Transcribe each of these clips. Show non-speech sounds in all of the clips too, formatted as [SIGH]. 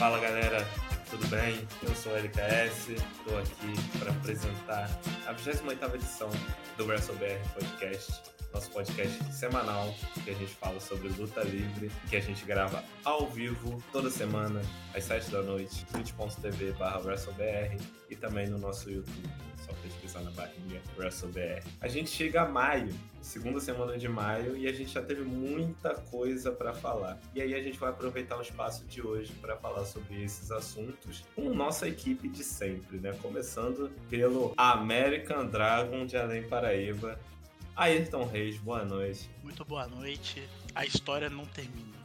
Fala galera, tudo bem? Eu sou o LKS, estou aqui para apresentar a 28 edição do WrestleBR Podcast, nosso podcast semanal que a gente fala sobre luta livre, que a gente grava ao vivo toda semana, às 7 da noite, twitch.tv WrestleBR e também no nosso YouTube só pesquisar na barrinha WrestleBR. A gente chega a maio, segunda semana de maio, e a gente já teve muita coisa para falar. E aí a gente vai aproveitar o espaço de hoje para falar sobre esses assuntos com nossa equipe de sempre, né? Começando pelo American Dragon de Além Paraíba. Ayrton Reis, boa noite. Muito boa noite. A história não termina.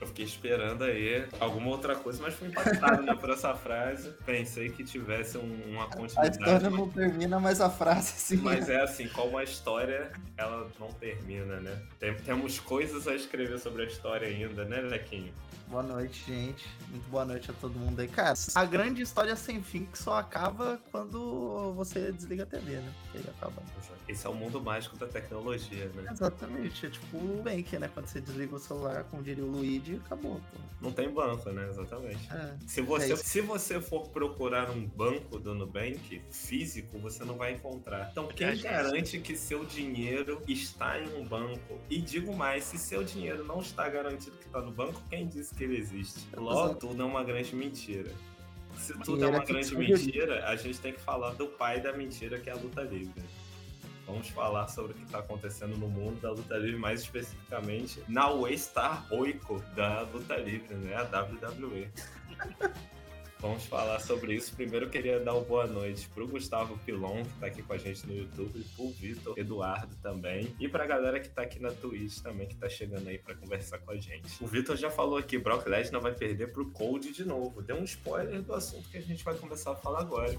Eu fiquei esperando aí alguma outra coisa, mas fui impactado né, por essa frase. Pensei que tivesse um, uma continuidade. A história não termina, mas a frase [LAUGHS] sim. Mas é assim, como a história, ela não termina, né? Tem, temos coisas a escrever sobre a história ainda, né, Lequinho? Boa noite, gente. Muito boa noite a todo mundo aí. Cara, a grande história sem fim que só acaba quando você desliga a TV, né? Aí acaba. Esse é o mundo mágico da tecnologia, né? Exatamente. É tipo o Bank, né? Quando você desliga o celular, como diria o Luigi, acabou. Pô. Não tem banco, né? Exatamente. É. Se você, é se você for procurar um banco do Nubank físico, você não vai encontrar. Então, quem Verdade. garante que seu dinheiro está em um banco? E digo mais, se seu dinheiro não está garantido que está no banco, quem disse que ele existe? Logo, Exato. tudo é uma grande mentira. Se tudo é uma é grande mentira, a gente tem que falar do pai da mentira, que é a luta livre. Vamos falar sobre o que está acontecendo no mundo da luta livre, mais especificamente na Waystar Roico da luta livre, né? A WWE. [LAUGHS] Vamos falar sobre isso. Primeiro queria dar uma boa noite pro Gustavo Pilon, que tá aqui com a gente no YouTube, pro Vitor Eduardo também, e pra galera que tá aqui na Twitch também, que tá chegando aí pra conversar com a gente. O Vitor já falou aqui, Brock Lesnar vai perder pro Cold de novo. Deu um spoiler do assunto que a gente vai começar a falar agora.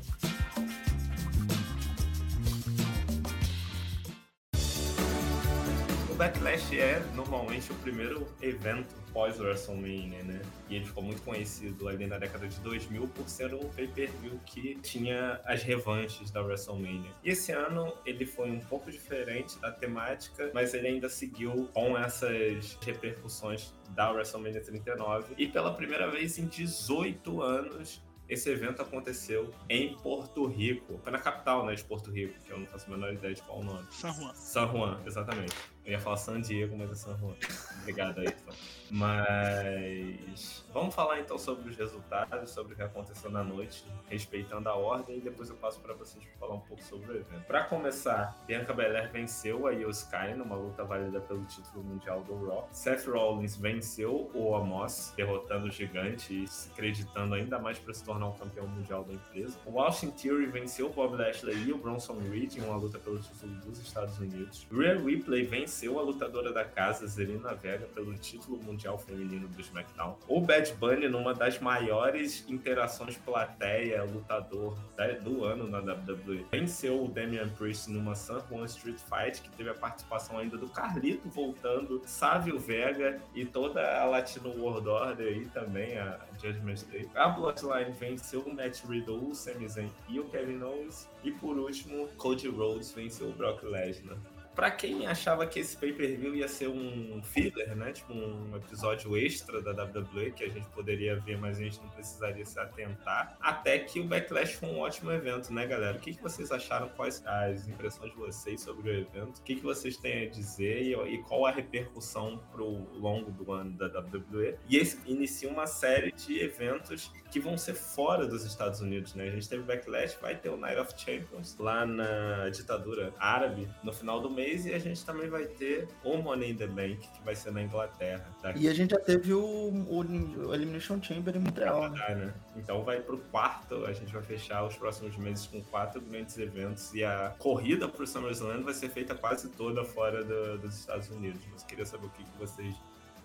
Backlash é normalmente o primeiro evento pós-WrestleMania, né? E ele ficou muito conhecido ali na década de 2000 por ser um pay-per-view que tinha as revanches da WrestleMania. E esse ano ele foi um pouco diferente da temática, mas ele ainda seguiu com essas repercussões da WrestleMania 39. E pela primeira vez em 18 anos, esse evento aconteceu em Porto Rico. Foi na capital, né, de Porto Rico, que eu não faço a menor ideia de qual o nome. San Juan. San Juan, exatamente. Eu ia falar San Diego, mas é San Juan. Obrigado, Ayrton. Mas vamos falar então sobre os resultados, sobre o que aconteceu na noite, respeitando a ordem, e depois eu passo para vocês pra falar um pouco sobre o evento. Para começar, Bianca Belair venceu a Io Sky numa luta válida pelo título mundial do Raw. Seth Rollins venceu o Omos, derrotando o gigante e se acreditando ainda mais para se tornar o campeão mundial da empresa. O Austin Theory venceu o Bob Lashley e o Bronson Reed em uma luta pelo título dos Estados Unidos. Rhea Ripley venceu a lutadora da casa, Zelina Vega, pelo título mundial feminino do SmackDown. O Bad Bunny, numa das maiores interações plateia-lutador do ano na WWE, venceu o Damian Priest numa San Juan Street Fight, que teve a participação ainda do Carlito voltando, Sávio Vega e toda a Latino World Order aí também, a Judgment Day. A Bloodline venceu o Matt Riddle, o Sami Zayn e o Kevin Owens. E por último, Cody Rhodes venceu o Brock Lesnar. Pra quem achava que esse pay-per-view ia ser um filler, né? Tipo um episódio extra da WWE que a gente poderia ver, mas a gente não precisaria se atentar. Até que o Backlash foi um ótimo evento, né, galera? O que, que vocês acharam? Quais as impressões de vocês sobre o evento? O que, que vocês têm a dizer e, e qual a repercussão pro longo do ano da WWE? E esse inicia uma série de eventos que vão ser fora dos Estados Unidos, né? A gente teve Backlash, vai ter o Night of Champions lá na ditadura árabe no final do mês e a gente também vai ter o Money in the Bank, que vai ser na Inglaterra. Daqui E a gente já teve o, o, o Elimination Chamber em Montreal, né? Canadá, né? Então vai pro quarto, a gente vai fechar os próximos meses com quatro grandes eventos e a corrida pro SummerSlam vai ser feita quase toda fora do- dos Estados Unidos. Mas queria saber o que, que vocês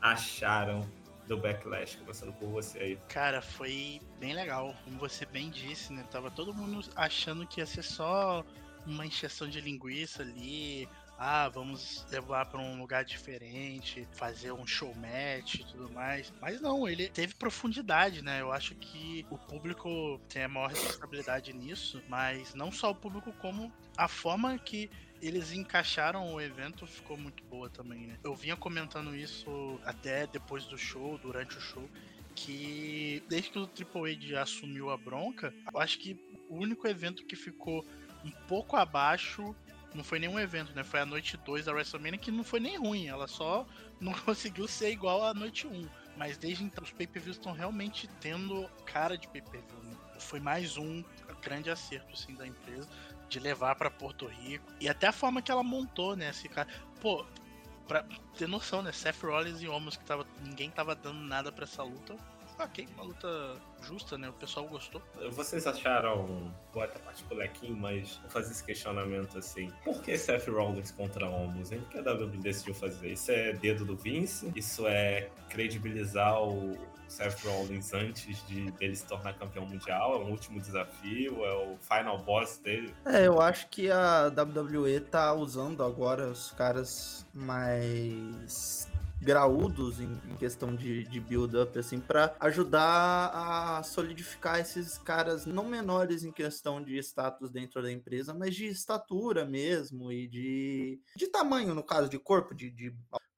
acharam do Backlash, começando por você aí. Cara, foi bem legal. Como você bem disse, né? Tava todo mundo achando que ia ser só uma encheção de linguiça ali. Ah, vamos levar pra um lugar diferente, fazer um show match e tudo mais. Mas não, ele teve profundidade, né? Eu acho que o público tem a maior responsabilidade nisso, mas não só o público, como a forma que eles encaixaram o evento, ficou muito boa também, né? Eu vinha comentando isso até depois do show, durante o show, que desde que o Triple H assumiu a bronca, eu acho que o único evento que ficou um pouco abaixo não foi nenhum evento, né? Foi a noite 2 da WrestleMania que não foi nem ruim, ela só não [LAUGHS] conseguiu ser igual à noite 1. Mas desde então os pay-per-views estão realmente tendo cara de pay-per-view. Né? Foi mais um grande acerto assim da empresa de levar para Porto Rico e até a forma que ela montou, né? Cara, pô, pra ter noção, né? Seth Rollins e Homos que tava ninguém tava dando nada para essa luta. Ok, uma luta justa, né? O pessoal gostou. Vocês acharam, vou até partir pro mas vou fazer esse questionamento assim. Por que Seth Rollins contra Homos, hein? Por que a WWE decidiu fazer? Isso é dedo do Vince? Isso é credibilizar o Seth Rollins antes de dele se tornar campeão mundial? É um último desafio? É o final boss dele? É, eu acho que a WWE tá usando agora os caras mais graúdos em, em questão de, de build-up, assim, para ajudar a solidificar esses caras não menores em questão de status dentro da empresa, mas de estatura mesmo e de, de tamanho, no caso, de corpo, de, de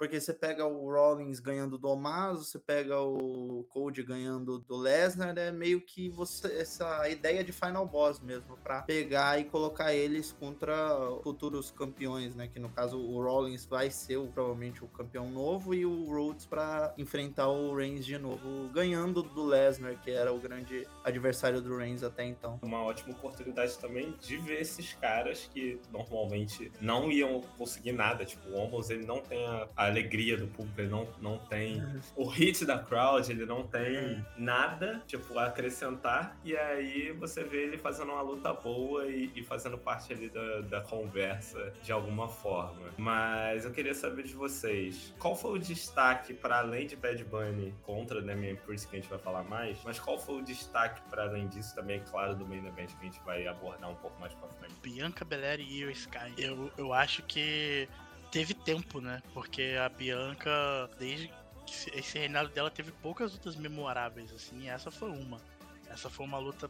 porque você pega o Rollins ganhando do Omazo, você pega o Cody ganhando do Lesnar, é meio que você essa ideia de final boss mesmo para pegar e colocar eles contra futuros campeões, né, que no caso o Rollins vai ser o, provavelmente o campeão novo e o Rhodes para enfrentar o Reigns de novo, ganhando do Lesnar, que era o grande adversário do Reigns até então. Uma ótima oportunidade também de ver esses caras que normalmente não iam conseguir nada, tipo, o Omos ele não tem a a alegria do público, ele não, não tem uhum. o hit da crowd, ele não tem uhum. nada, tipo, a acrescentar, e aí você vê ele fazendo uma luta boa e, e fazendo parte ali da, da conversa de alguma forma. Mas eu queria saber de vocês, qual foi o destaque para além de Bad Bunny contra Damian Priest, que a gente vai falar mais, mas qual foi o destaque para além disso também, claro, do main event que a gente vai abordar um pouco mais pra frente? Bianca Belair e o Sky. Eu, eu acho que teve tempo, né? Porque a Bianca, desde esse reinado dela, teve poucas lutas memoráveis, assim, essa foi uma. Essa foi uma luta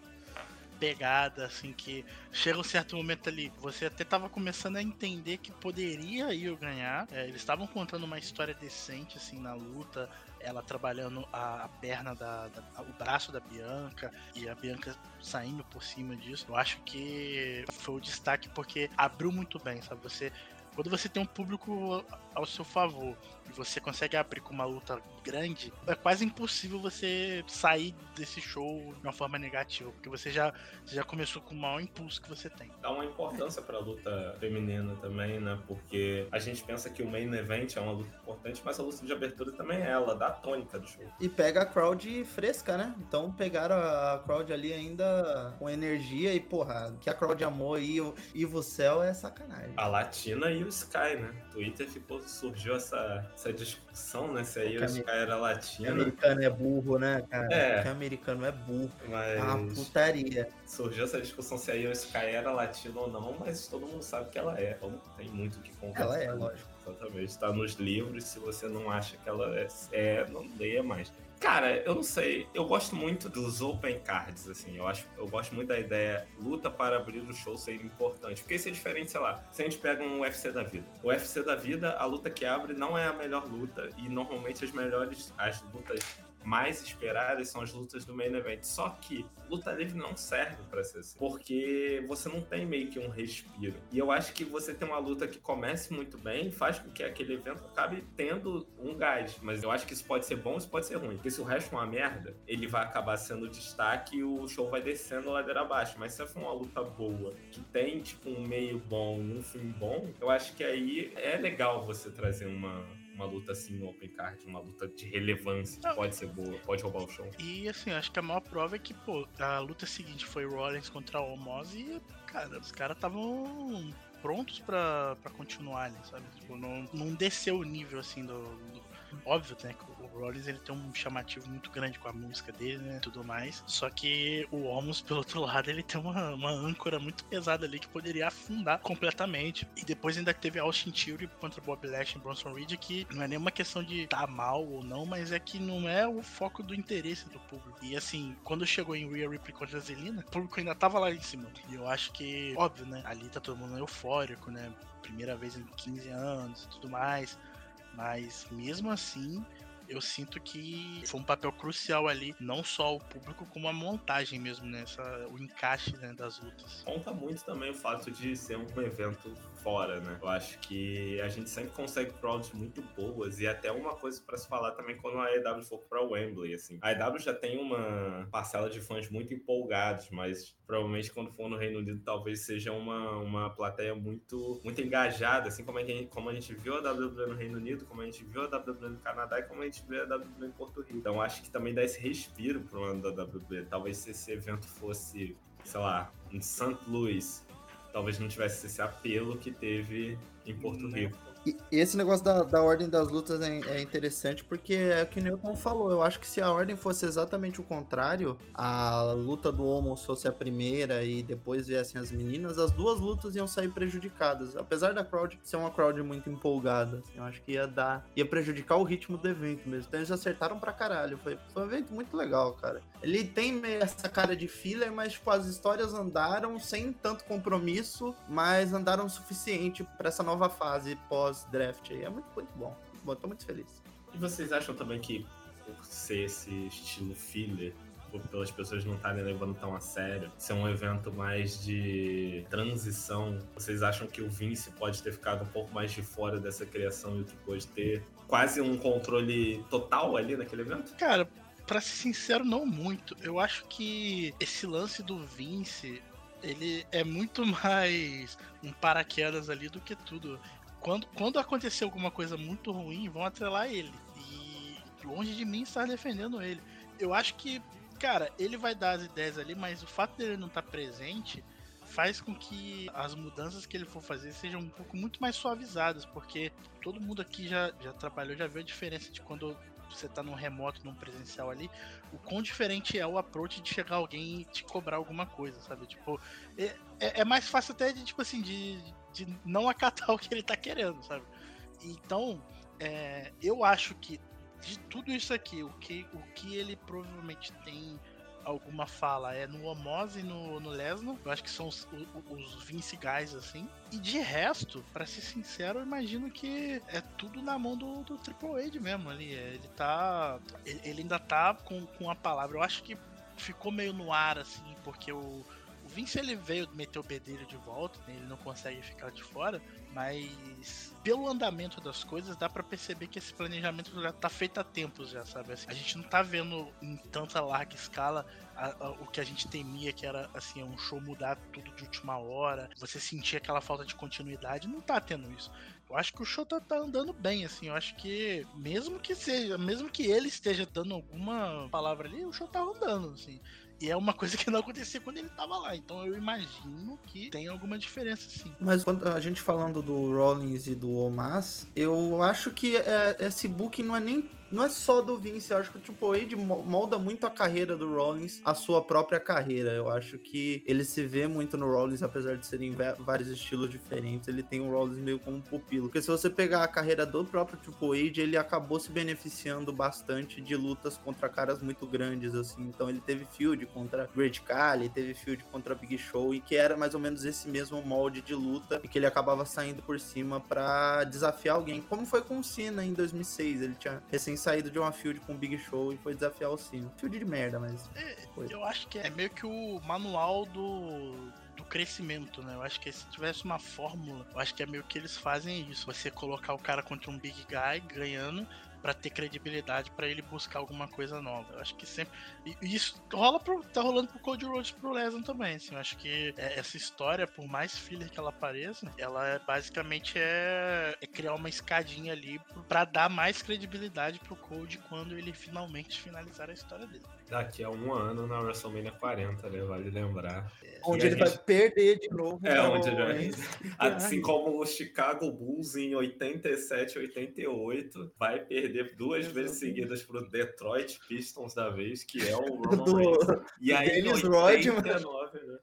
pegada, assim, que chega um certo momento ali, você até tava começando a entender que poderia ir ganhar. É, eles estavam contando uma história decente, assim, na luta. Ela trabalhando a, a perna da, da, o braço da Bianca e a Bianca saindo por cima disso. Eu acho que foi o destaque porque abriu muito bem, sabe? Você quando você tem um público ao seu favor e você consegue abrir com uma luta grande, é quase impossível você sair desse show de uma forma negativa, porque você já, você já começou com o maior impulso que você tem. Dá uma importância para a luta feminina também, né? Porque a gente pensa que o main event é uma luta importante, mas a luta de abertura também é ela, dá a tônica do show. E pega a crowd fresca, né? Então pegaram a crowd ali ainda com energia e, porra, que a crowd amou e o Ivo Cell é sacanagem. A Latina e o Sky, né? Twitter ficou, surgiu essa, essa discussão, né? Se aí o Sky era latino. americano é burro, né, cara? É. Que americano é burro. Mas... Ah, putaria. Surgiu essa discussão se aí o Sky era latino ou não, mas todo mundo sabe que ela é. Então tem muito o que conversar. Ela é, lógico. Exatamente. Está nos livros. Se você não acha que ela é, é não leia mais. Cara, eu não sei. Eu gosto muito dos open cards, assim. Eu acho, eu gosto muito da ideia luta para abrir o show ser importante. Porque isso é diferente, sei lá. Se a gente pega um UFC da vida. O UFC da vida, a luta que abre não é a melhor luta. E normalmente as melhores, as lutas mais esperadas são as lutas do main event. Só que luta livre não serve para ser assim, porque você não tem meio que um respiro. E eu acho que você tem uma luta que comece muito bem, faz com que aquele evento acabe tendo um gás. Mas eu acho que isso pode ser bom, isso pode ser ruim. Porque se o resto é uma merda, ele vai acabar sendo destaque e o show vai descendo ladeira abaixo. Mas se for uma luta boa, que tem tipo um meio bom um fim bom, eu acho que aí é legal você trazer uma uma luta assim no Open Card, uma luta de relevância, que pode ser boa, pode roubar o show. E assim, acho que a maior prova é que, pô, a luta seguinte foi Rollins contra o Omos e, cara, os caras estavam prontos para continuar ali, sabe? Tipo, não, não desceu o nível assim do, do. Óbvio, né? Que Rollins ele tem um chamativo muito grande com a música dele, né? Tudo mais. Só que o Omos, pelo outro lado, ele tem uma, uma âncora muito pesada ali que poderia afundar completamente. E depois ainda teve Austin Theory contra Bob Lashley e Bronson Reed, que não é nenhuma questão de tá mal ou não, mas é que não é o foco do interesse do público. E assim, quando chegou em Rhea Ripley contra a Zelina, o público ainda tava lá em cima. E eu acho que, óbvio, né? Ali tá todo mundo eufórico, né? Primeira vez em 15 anos e tudo mais. Mas mesmo assim, eu sinto que foi um papel crucial ali, não só o público, como a montagem mesmo, né? Essa, o encaixe né, das lutas. Conta muito também o fato de ser um evento fora, né? Eu acho que a gente sempre consegue crowds muito boas e até uma coisa para se falar também quando a AEW for para Wembley, assim. A AEW já tem uma parcela de fãs muito empolgados, mas provavelmente quando for no Reino Unido talvez seja uma, uma plateia muito muito engajada, assim como a, gente, como a gente viu a WWE no Reino Unido, como a gente viu a WWE no Canadá e como a gente vê a WWE em Porto Rico. Então acho que também dá esse respiro pro ano da WWE. Talvez se esse evento fosse, sei lá, em St. Louis talvez não tivesse esse apelo que teve em Porto né? Rico. E esse negócio da, da ordem das lutas é, é, interessante porque é o que o Newton falou. Eu acho que se a ordem fosse exatamente o contrário, a luta do Homo fosse a primeira e depois viessem as meninas, as duas lutas iam sair prejudicadas. Apesar da crowd ser uma crowd muito empolgada, assim, eu acho que ia dar. ia prejudicar o ritmo do evento mesmo. Então eles acertaram pra caralho. Foi, foi um evento muito legal, cara. Ele tem essa cara de filler, mas tipo, as histórias andaram sem tanto compromisso, mas andaram o suficiente para essa nova fase pós pós-draft aí. É muito, muito bom. Muito bom, tô muito feliz. E vocês acham também que, por ser esse estilo filler, por pelas pessoas não estarem levando tão a sério, ser um evento mais de transição, vocês acham que o Vince pode ter ficado um pouco mais de fora dessa criação e depois ter quase um controle total ali naquele evento? Cara, para ser sincero, não muito. Eu acho que esse lance do Vince, ele é muito [LAUGHS] mais um paraquedas ali do que tudo quando, quando acontecer alguma coisa muito ruim, vão atrelar ele. E longe de mim estar defendendo ele. Eu acho que, cara, ele vai dar as ideias ali, mas o fato dele não estar presente faz com que as mudanças que ele for fazer sejam um pouco muito mais suavizadas, porque todo mundo aqui já, já trabalhou, já viu a diferença de quando você tá num remoto, num presencial ali, o quão diferente é o approach de chegar alguém e te cobrar alguma coisa, sabe? Tipo, é, é, é mais fácil até de, tipo assim, de, de não acatar [LAUGHS] o que ele tá querendo, sabe? Então, é, eu acho que de tudo isso aqui, o que, o que ele provavelmente tem alguma fala é no Omos e no, no Lesnar. Eu acho que são os, os, os Vince Guys, assim. E de resto, para ser sincero, eu imagino que é tudo na mão do, do Triple H mesmo ali. É, ele tá. Ele, ele ainda tá com, com a palavra. Eu acho que ficou meio no ar, assim, porque o Vince ele veio meter o bedelho de volta, né? ele não consegue ficar de fora, mas pelo andamento das coisas dá para perceber que esse planejamento já tá feito há tempos já, sabe? Assim, a gente não tá vendo em tanta larga escala a, a, o que a gente temia que era assim, um show mudar tudo de última hora, você sentir aquela falta de continuidade, não tá tendo isso. Eu acho que o show tá, tá, andando bem, assim. Eu acho que, mesmo que seja, mesmo que ele esteja dando alguma palavra ali, o show tá andando, assim. E é uma coisa que não acontecia quando ele tava lá. Então eu imagino que tem alguma diferença, sim. Mas quando a gente falando do Rollins e do Omas, eu acho que é, esse book não é nem não é só do Vince, eu acho que o Triple H molda muito a carreira do Rollins, a sua própria carreira. Eu acho que ele se vê muito no Rollins, apesar de serem vários estilos diferentes, ele tem o Rollins meio como um pupilo. Porque se você pegar a carreira do próprio Triple H, ele acabou se beneficiando bastante de lutas contra caras muito grandes, assim. Então ele teve feud contra Great Khali, teve feud contra Big Show, e que era mais ou menos esse mesmo molde de luta, e que ele acabava saindo por cima para desafiar alguém. Como foi com o Cena em 2006, ele tinha recém saído de uma field com o Big Show e foi desafiar o Cena. Field de merda, mas. É, eu acho que é meio que o manual do, do crescimento, né? Eu acho que se tivesse uma fórmula, eu acho que é meio que eles fazem isso. Você colocar o cara contra um big guy ganhando para ter credibilidade para ele buscar alguma coisa nova. Eu acho que sempre. E isso rola pro, tá rolando pro Code Rhodes pro Lesnar também. Assim, eu acho que é, essa história, por mais filler que ela pareça, ela é, basicamente é, é, criar uma escadinha ali para dar mais credibilidade pro Code quando ele finalmente finalizar a história dele. Daqui a um ano na WrestleMania 40, né? Vale lembrar. É, onde ele gente... vai perder de novo. É, onde ele vai. Assim como o Chicago Bulls em 87, 88, vai perder perder duas vezes seguidas pro Detroit Pistons da vez, que é o [LAUGHS] Roman Do- Reigns. E aí, em Dennis Rodman. 89, né?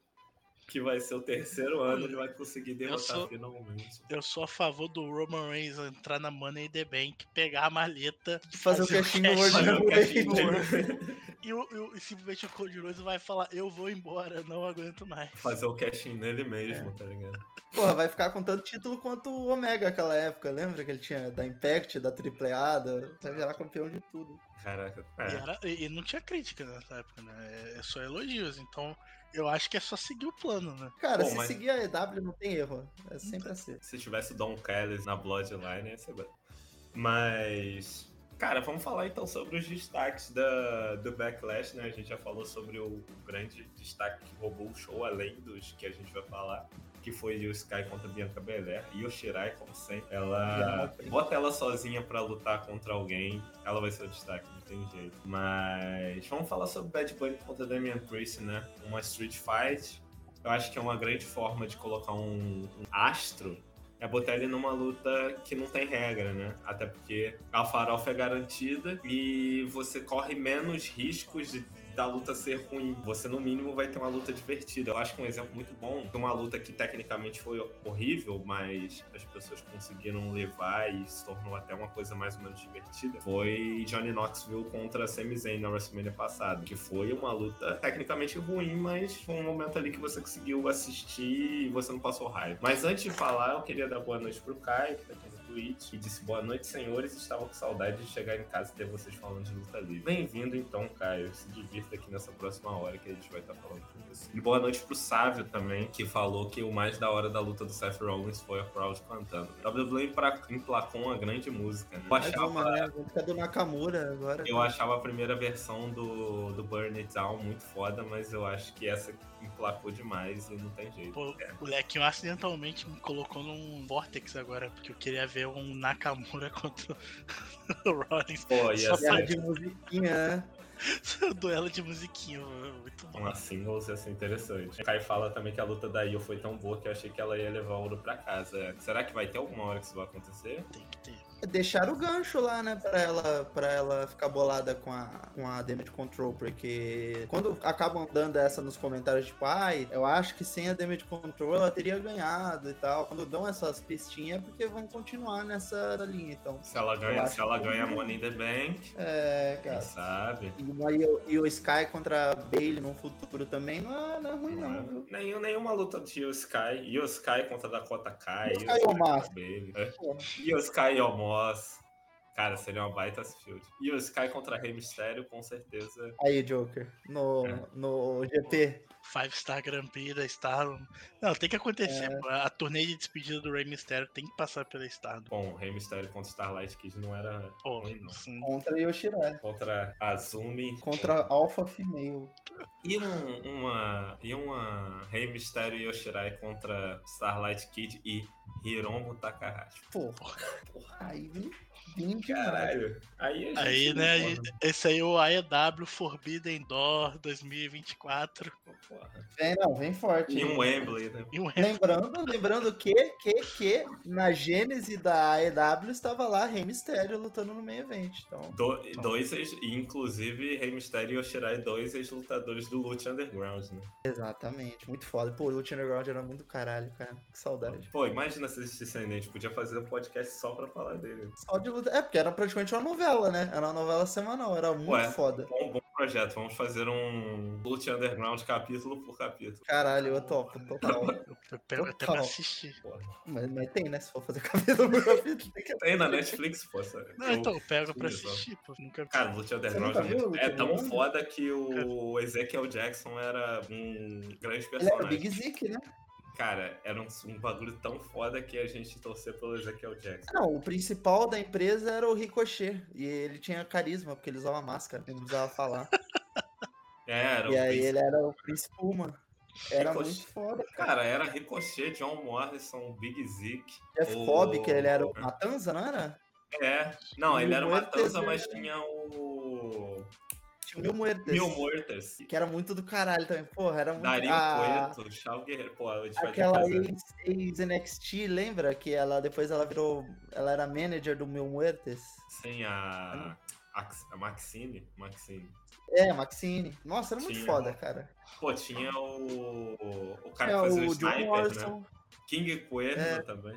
Que vai ser o terceiro ano, ele vai conseguir derrotar sou- finalmente. Eu sou a favor do Roman Reigns entrar na Money in the Bank, pegar a maleta, Fazer o Fazer o cash in Wrestling. E, o- e e simplesmente o Cody Rhodes vai falar: Eu vou embora, não aguento mais. Fazer o cash in nele mesmo, tá ligado? Porra, vai ficar com tanto título quanto o Omega naquela época. Lembra que ele tinha da Impact, da AAA, da... vai virar campeão de tudo. Caraca. E, É. era- e- e não tinha crítica nessa época, né? É, é só elogios. Então eu acho que é só seguir o plano, né? Cara, Bom, se mas- seguir a EW não tem erro. É sempre assim. Se tivesse o Don Callis na Bloodline, ia ser bom. Mas. Cara, vamos falar então sobre os destaques da, do Backlash, né? A gente já falou sobre o, grande destaque que roubou o show, além dos que a gente vai falar, que foi o Sky contra Bianca Belair. E o Shirai, como sempre, ela Já, bota ela sozinha pra lutar contra alguém, ela vai ser o destaque, não tem jeito. Mas vamos falar sobre Bad Bunny contra Damian Priest, né? Uma Street Fight. Eu acho que é uma grande forma de colocar um, um astro é botar ele numa luta que não tem regra, né? Até porque a farofa é garantida e você corre menos riscos de da luta ser ruim. Você, no mínimo, vai ter uma luta divertida. Eu acho que um exemplo muito bom de uma luta que tecnicamente foi horrível, mas as pessoas conseguiram levar e se tornou até uma coisa mais ou menos divertida, foi Johnny Knoxville contra Sami Zayn na WrestleMania passada, que foi uma luta tecnicamente ruim, mas foi um momento ali que você conseguiu assistir e você não passou raiva. Mas antes de falar, eu queria dar boa noite pro Caio, que tá aqui Twitch, e disse boa noite, senhores. Estava com saudade de chegar em casa e ter vocês falando de luta livre. Bem-vindo, então, Caio. Se divirta aqui nessa próxima hora que a gente vai estar falando. E boa noite pro Sávio também, que falou que o mais da hora da luta do Seth Rollins foi a crowd cantando. WWE pra- emplacou uma grande música, né? Eu achava, uma, né? A música do Nakamura agora. eu achava a primeira versão do, do Burn It Down muito foda, mas eu acho que essa emplacou demais e não tem jeito. Pô, É. o Lequinho acidentalmente me colocou num Vortex agora, porque eu queria ver um Nakamura [LAUGHS] contra o Rollins. Pô, ia Só ser Guerra de musiquinha, né? [LAUGHS] Duelo de musiquinha, muito bom. uma singles ia ser interessante. O Kai fala também que a luta da Io foi tão boa que eu achei que ela ia levar ouro pra casa. Será que vai ter alguma hora que isso vai acontecer? Tem que ter. Deixaram o gancho lá, né, pra ela, pra ela ficar bolada com a, com a Damage Control, porque quando acabam dando essa nos comentários, tipo, ai, eu acho que sem a Damage Control ela teria ganhado e tal. Quando dão essas pistinhas é porque vão continuar nessa linha, então. Se ela ganha, se ela que- ganha Money in the Bank, É, quem cara. sabe? E, e o- e o Sky contra a Bailey no futuro também não é, não é ruim, não, viu? Nenhum, nenhuma luta de Io Sky. Io Sky contra Dakota Kai. Io Sky. Baby. É. Io Sky Cara, seria uma baita field. Io Sky contra Rey Mysterio, com certeza. Aí, Joker, no, É. no GP. Five Star Grand Prix da Stardom. Não, tem que acontecer. É. A turnê de despedida do Rey Mysterio tem que passar pela Stardom. Bom, Rey Mysterio contra Starlight Kid não era Pô, ruim, não. Contra Yoshirai. Contra Azumi. Contra Alpha Female. E um- uma. E uma Rei Mysterio e Yoshirai contra Starlight Kid e Hiromu Takahashi. Porra. Porra, aí demais. Caralho. Aí, a gente, Aí, né, porra, esse aí é o AEW Forbidden Door 2024. porra. Vem, não, vem forte. E um Wembley, né? E um Lembrando, lembrando que, que, que na gênese da AEW estava lá Rei Mysterio lutando no meio evento. Então, Do- dois, ex- e inclusive Rei Mysterio e Yoshirai, dois ex-lutadores do Lucha Underground, né? exatamente, muito foda. Pô, o Lucha Underground era muito caralho, cara. Que saudade. Pô, imagina se existissem, a gente podia fazer um podcast só pra falar dele. Só de É, porque era praticamente uma novela, né? Era uma novela semanal, era muito Ué. foda. Bom, bom projeto, vamos fazer um Lucha Underground capítulo por capítulo. Caralho, eu topo, total. Eu pego até Total. pra assistir. Mas, mas tem, né? Se for fazer [LAUGHS] capítulo por capítulo, tem que Tem na Netflix, pô. sabe? Não, Eu- então, eu pego pra Isso. assistir, pô. Nunca. Cara, Lucha Underground é, muito- é tão foda que o Ezekiel Jackson era um grande Ele era o personagem. Big Zeke, né? Cara, era um, um bagulho tão foda que a gente torcia pelo Ezekiel Jackson. Não, o principal da empresa era o Ricochet. E ele tinha carisma, porque ele usava máscara, ele não precisava falar. [LAUGHS] É, era e aí príncipe. ele era o príncipe Puma. Era Ricochet. muito foda, cara. Cara, era Ricochet, John Morrison, Big Zeke. Jeff o- Cobb, que ele era o Matanza, não era? É. Não, ele era o Matanza, mas tinha o. tinha Mil Muertes. Mil Muertes. Que era muito do caralho também. Porra, era muito... Dario a- Cueto, Chau Guerreiro. Pô, a gente Aquela ex-NXT, lembra? Que ela depois ela virou. Ela era manager do Mil Muertes. Sem a. A, Maxine. Maxine. É, Maxine. Nossa, era muito Tinha. foda, cara. Pô, tinha o. O cara É, que fazia o, o Sniper, né? Morrison. King Cuerno É. também.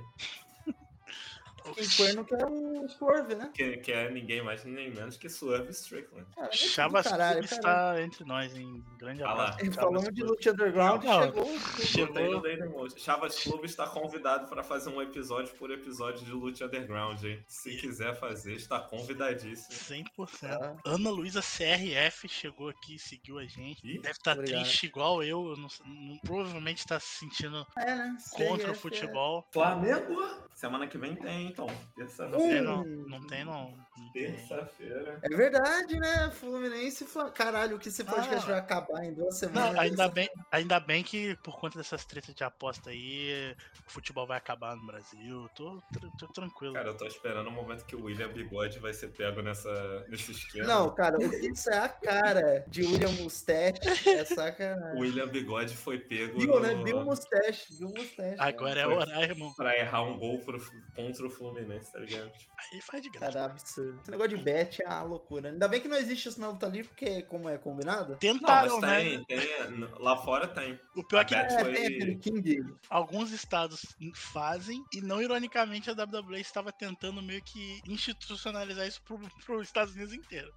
Cuerno que é o Swerve, né? Que, que é ninguém mais nem menos que Swerve Strickland. Cara, é caralho, cara. está entre nós, hein? Grande Ah abraço. Chavas Falando de. Lucha Underground, Não, chegou. Chegou. Motion. Chavas Clube está convidado para fazer um episódio por episódio de Luta Underground, hein? Se quiser fazer, está convidadíssimo. 100%. Ah. Ana Luísa CRF chegou aqui, seguiu a gente. Ih, Deve estar obrigado. triste igual eu. eu não não- provavelmente está se sentindo É, né? contra o CRF futebol. Flamengo? Semana que vem tem, então. Não Terça-feira. tem, Hum. não. Não tem, não. Terça-feira. É verdade, né? Fluminense. Caralho, que esse podcast Ah. vai acabar em duas semanas. Não, ainda bem, ainda bem que por conta dessas tretas de aposta aí, o futebol vai acabar no Brasil. Tô, tô tranquilo. Cara, eu tô esperando o momento que o William Bigode vai ser pego nessa, nesse esquema. Não, cara, isso é a cara de William Mustache. É sacanagem. O William Bigode foi pego Viu, no... né? Viu Mustache. Viu Mustache. Agora é Foi. horário, irmão. pra errar um gol pro- contra o Fluminense, tá ligado? Aí faz de graça. Cara, absurdo. Esse negócio de bet é uma loucura. Ainda bem que não existe isso na luta livre, porque como é combinado. Não, Tentaram, mas né? tem, tem. Lá fora tem. O pior é que A bet É, foi- tem aquele King. alguns estados fazem, e não ironicamente a WWE estava tentando meio que institucionalizar isso pro, pro Estados Unidos inteiro.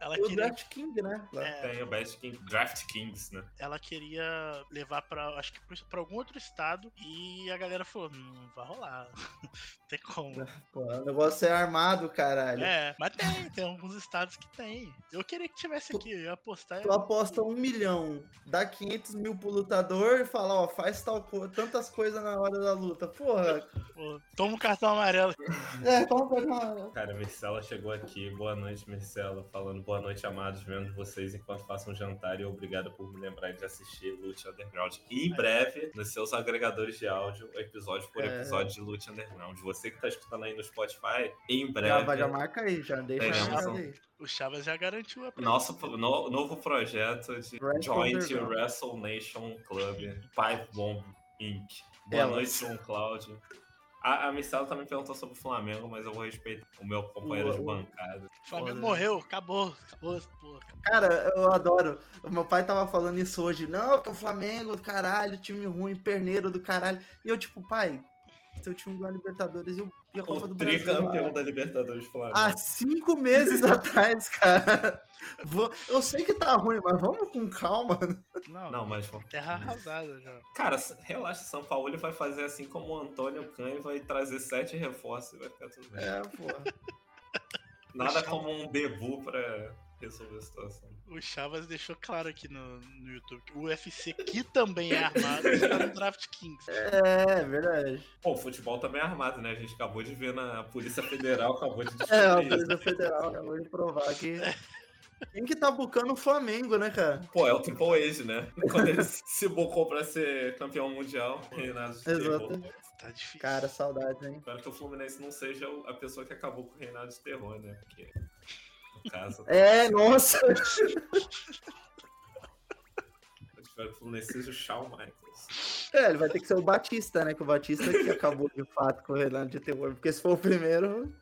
Ela o queria, Draft King, né? É, Tem o Best King, Draft Kings, né? ela queria levar pra, acho que pra algum outro estado, e a galera falou, não vai rolar. [LAUGHS] tem como. Pô, o negócio é armado, caralho. É, mas tem, tem alguns estados que tem. Eu queria que tivesse aqui, eu ia apostar. Tu aposta um milhão, dá 500 mil pro lutador e fala, ó, faz tal coisa, tantas coisas na hora da luta. Porra, pô, toma um cartão amarelo. [LAUGHS] é, como pode uma... Cara, a Mircela chegou aqui. Boa noite, Mircela. Falando boa noite, amados. Vendo vocês enquanto façam um jantar e obrigado por me lembrar de assistir Lute Underground. E em breve, nos seus agregadores de áudio, episódio por É. episódio de Lute Underground. Você que tá escutando aí no Spotify, em Já, breve. vai, já marca aí, já deixa Teremos um- aí. O Chavas já garantiu a Nosso pro- no- novo projeto de Wrestle Joint. Wrestle Nation Club Pipe Bomb Inc. Boa noite, João Cláudio. A, a Missela também perguntou sobre o Flamengo, mas eu vou respeitar o meu companheiro O- de bancada. O Flamengo Foda. morreu, acabou, acabou, pô. Cara, eu adoro. O meu pai tava falando isso hoje. Não, que o Flamengo, caralho, time ruim, perneiro do caralho. E eu, tipo, pai, seu time ganhou a Libertadores e o- e a Copa O do Brasil. tricampeão da Libertadores Flamengo. Há cinco meses [LAUGHS] atrás, cara. Vou- Eu sei que tá ruim, mas vamos com calma. Não, Não, mas. terra arrasada já. Cara, relaxa, São Paulo ele vai fazer assim como o Antônio e vai trazer sete reforços e vai ficar tudo bem. É, porra. Nada como um debut pra resolver a situação. O Chavas deixou claro aqui no, no YouTube que o UFC, que também é armado, está no Draft Kings. É, verdade. Pô, o futebol também é armado, né? A gente acabou de ver na Polícia Federal, acabou de [LAUGHS] É, a descobrir. Polícia Federal acabou de provar que. Quem que tá bucando o Flamengo, né, cara? Pô, é o Triple Age, né? [LAUGHS] Quando ele se bocou pra ser campeão mundial, reinado de terror. Exato. Tá difícil. Cara, saudades, hein? Espero que o Fluminense não seja a pessoa que acabou com o reinado de terror, né? Porque, no caso, É, nossa. eu espero que o Fluminense seja o Michaels. É, ele vai ter que ser o Batista, né? Que o Batista que acabou de fato com o Renan de terror. Porque se for o primeiro.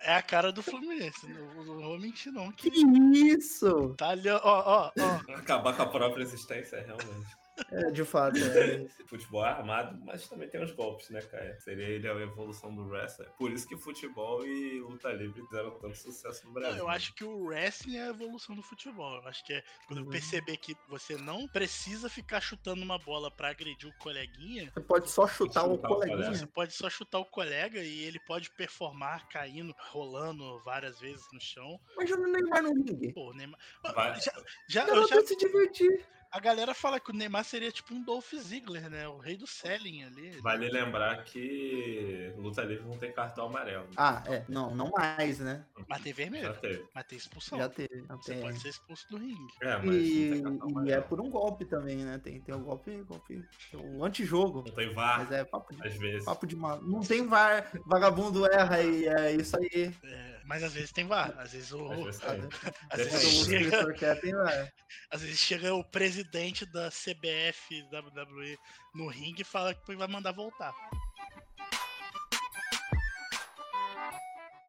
É a cara do Fluminense, não, não vou mentir não. Que isso? Tá ali, ó, ó, ó. Acabar com a própria existência, é realmente. É, de fato. É. [LAUGHS] Futebol é armado, mas também tem uns golpes, né, cara? Seria ele a evolução do wrestler. Por isso que futebol e luta livre fizeram tanto sucesso no Brasil. Eu acho que o wrestling é a evolução do futebol. Eu acho que é quando eu Uhum. perceber que você não precisa ficar chutando uma bola pra agredir o coleguinha, Você pode só chutar o Chutar o coleguinha. colega. você pode só chutar o colega e ele pode performar caindo, rolando várias vezes no chão. Imagina o Neymar no ringue. Pô, Neymar. Vai- Já, já, eu já se divertir. A galera fala que o Neymar seria tipo um Dolph Ziggler, né? O rei do selling ali. Vale lembrar que luta livre não tem cartão amarelo. Ah, é. Não, não mais, né? Mas tem vermelho. Já teve. Mas tem expulsão. Já teve. Já Você tem. pode ser expulso do ringue. É, mas E, não tem cartão e é por um golpe também, né? Tem, tem o golpe, golpe. O antijogo. Não tem VAR, Mas é papo de, às vezes. papo de mal. Não tem VAR, vagabundo erra e é isso aí. É, mas às vezes tem VAR. Às vezes o. Às vezes [LAUGHS] Às tem. Às vezes, o chega, escritor quer, tem VAR. às vezes chega o presidente da CBF WWE no ringue e fala que vai mandar voltar.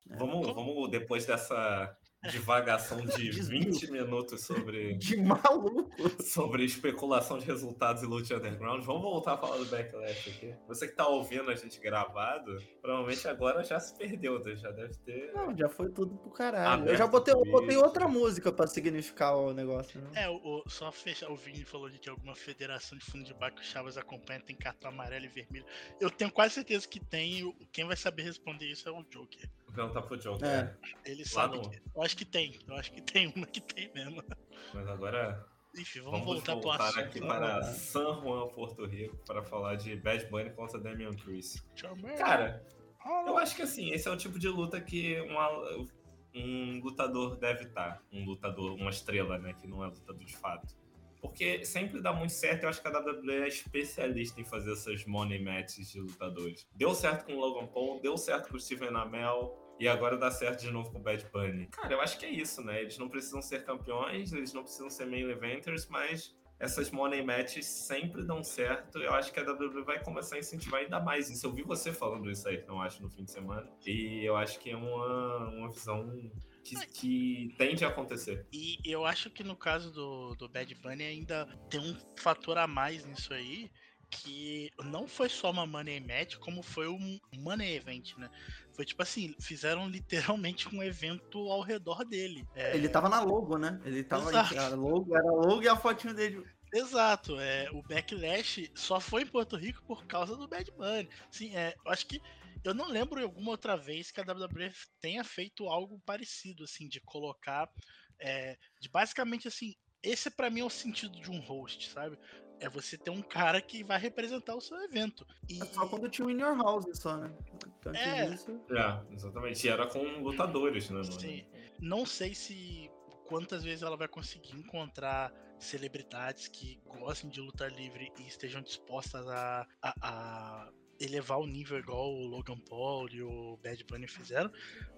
Vamos, vamos, depois dessa divagação de [LAUGHS] Desvio. 20 minutos sobre, De maluco. sobre especulação de resultados e Lucha Underground, vamos voltar a falar do Backlash aqui. Você que tá ouvindo a gente gravado, provavelmente agora já se perdeu, né? já deve ter. Não, já foi tudo pro caralho. Aberto eu já botei, eu botei outra música pra significar o negócio. Né? É, o, só fechar. O Vini falou de que alguma federação de fundo de bar que o Chaves acompanha tem cartão amarelo e vermelho. Eu tenho quase certeza que tem. Quem vai saber responder isso é o Joker. Perguntar pro Joker. É. né? Ele sabe no- que. Eu acho que tem. Eu acho que tem uma que tem mesmo. Mas agora Enfim, vamos, vamos, voltar, voltar, pro assunto. aqui né? para San Juan, Porto Rico, para falar de Bad Bunny contra Damian. Charmer. Cara, Eu acho que assim, esse é o tipo de luta que uma- um lutador deve estar. Um lutador, uma estrela, né? Que não é lutador de fato. Porque sempre dá muito certo, eu acho que a WWE é especialista em fazer essas money matches de lutadores. Deu certo com o Logan Paul, deu certo com o Steven Amell, e agora dá certo de novo com o Bad Bunny. Cara, eu acho que é isso, né? Eles não precisam ser campeões, eles não precisam ser main eventers, mas essas money matches sempre dão certo. Eu acho que a WWE vai começar a incentivar ainda mais isso. Eu vi você falando isso aí, não acho, no fim de semana. E eu acho que é uma, uma visão que, que tende a acontecer. E eu acho que no caso do, do Bad Bunny ainda tem um fator a mais nisso aí, que não foi só uma Money Match, como foi um Money Event, né? Foi tipo assim, fizeram literalmente um evento ao redor dele. É, Ele tava na logo, né? Ele tava Exato. era logo, era logo e a fotinho dele. Exato, é, o Backlash só foi em Porto Rico por causa do Bad Bunny. Sim, é, eu acho que eu não lembro em alguma outra vez que a WWE tenha feito algo parecido, assim, de colocar, é, de basicamente assim, esse pra mim é o sentido de um host, sabe? É você ter um cara que vai representar o seu evento. E É só quando tinha o In Your House só, né? Antes É. disso. É, exatamente. E era com lutadores, né? Sim. não sei se quantas vezes ela vai conseguir encontrar celebridades que gostem de luta livre e estejam dispostas a, a- a elevar o nível igual o Logan Paul e o Bad Bunny fizeram.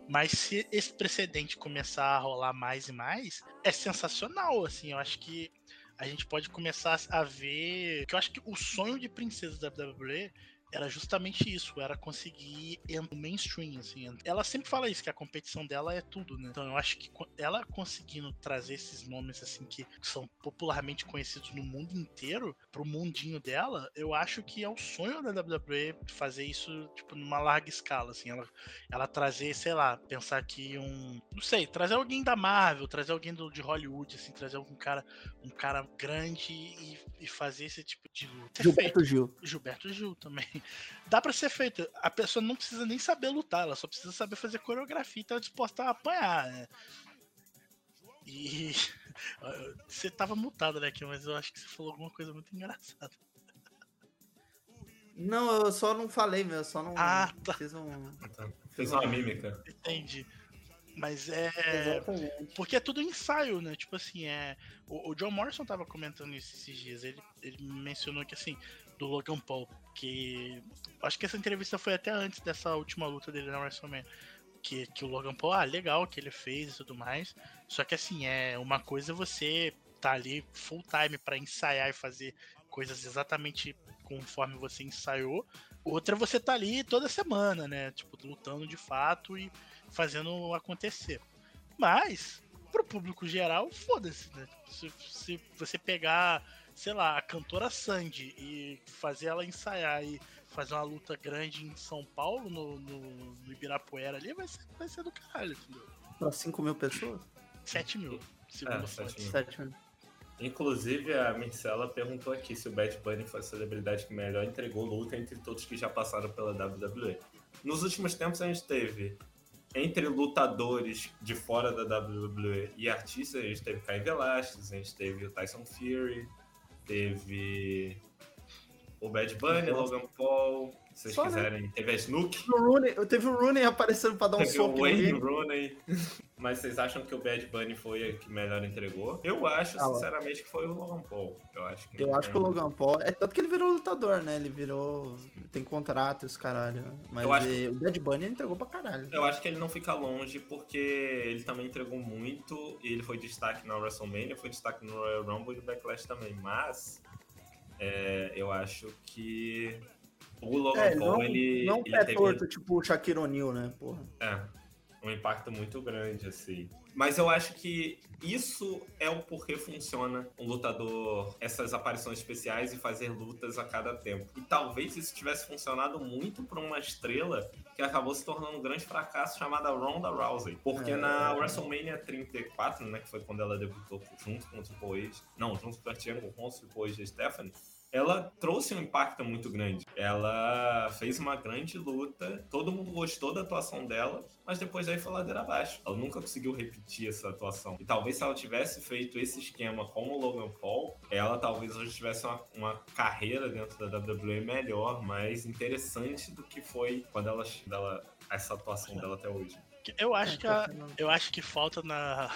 Mas se esse precedente começar a rolar mais e mais, é sensacional, assim, eu acho que a gente pode começar a ver. Que eu acho que o sonho de princesa da WWE era justamente isso, era conseguir entrar no mainstream, assim. Ela sempre fala isso, que a competição dela é tudo, né? Então eu acho que ela conseguindo trazer esses nomes, assim, que são popularmente conhecidos no mundo inteiro, pro mundinho dela, eu acho que é o sonho da WWE fazer isso, tipo, numa larga escala, assim. Ela, ela trazer, sei lá, pensar que um... Não sei, trazer alguém da Marvel, trazer alguém do, de Hollywood, assim, trazer algum cara, um cara grande e, e fazer esse tipo de luta. Gilberto Gil. Gilberto Gil também. [LAUGHS] Dá pra ser feito. A pessoa não precisa nem saber lutar, ela só precisa saber fazer coreografia e tá disposta a apanhar, né? E [LAUGHS] você tava mutado, né, aqui, mas eu acho que você falou alguma coisa muito engraçada. Não, eu só não falei, meu. eu Só não. Ah, tá. Fiz um. Então, Fez uma mímica. Entendi. Mas é. Exatamente. Porque é tudo ensaio, né? Tipo assim, é. O, o John Morrison tava comentando isso esses dias. Ele, ele mencionou que assim, do Logan Paul, que. Acho que essa entrevista foi até antes dessa última luta dele na WrestleMania. Que, que o Logan Paul, ah, legal que ele fez e tudo mais. Só que assim, é uma coisa você tá ali full time pra ensaiar e fazer coisas exatamente conforme você ensaiou. Outra você tá ali toda semana, né? Tipo, lutando de fato e fazendo acontecer. Mas, pro público geral, foda-se, né? Se, se você pegar, sei lá, a cantora Sandy e fazer ela ensaiar e fazer uma luta grande em São Paulo, no, no, no Ibirapuera ali, vai ser, vai ser do caralho, entendeu? Pra 5 mil pessoas? 7 mil, segundo É, 7 mil. 7 mil. Inclusive, a Marcela perguntou aqui se o Bad Bunny foi a celebridade que melhor entregou luta entre todos que já passaram pela WWE. Nos últimos tempos, a gente teve, entre lutadores de fora da WWE e artistas, a gente teve Caio Velasquez, a gente teve o Tyson Fury, teve o Bad Bunny, Logan Paul, se vocês Só, né? quiserem. Teve a Snook, O Rooney, teve o Rooney aparecendo pra dar um teve o soco em Wayne. Rooney. Mas vocês acham que o Bad Bunny foi o que melhor entregou? Eu acho, Ah, sinceramente, que foi o Logan Paul. Eu acho que, Eu acho que o Logan Paul. É tanto que ele virou lutador, né? Ele virou. Tem contrato, esse caralho. Mas Eu acho- eh, o Bad Bunny entregou pra caralho. Eu acho que ele não fica longe porque ele também entregou muito e ele foi destaque na WrestleMania, foi destaque no Royal Rumble e no Backlash também. Mas é, eu acho que o Logan É, Paul não, ele, não ele pé teve torto, tipo o Shaquille O'Neal, né? Porra. é, um impacto muito grande assim. Mas eu acho que isso é o porquê funciona um lutador, essas aparições especiais e fazer lutas a cada tempo. E talvez isso tivesse funcionado muito para uma estrela que acabou se tornando um grande fracasso chamada Ronda Rousey. Porque É. na WrestleMania 34, né, que foi quando ela debutou junto com o Triple H, não, junto com com o Triple H e a Stephanie, ela trouxe um impacto muito grande. Ela fez uma grande luta, todo mundo gostou da atuação dela, mas depois daí foi ladeira abaixo. Ela nunca conseguiu repetir essa atuação. E talvez se ela tivesse feito esse esquema como o Logan Paul, ela talvez hoje tivesse uma, uma carreira dentro da WWE melhor, mais interessante do que foi quando ela, dela, essa atuação dela até hoje. Eu acho que a, É, eu acho que falta na,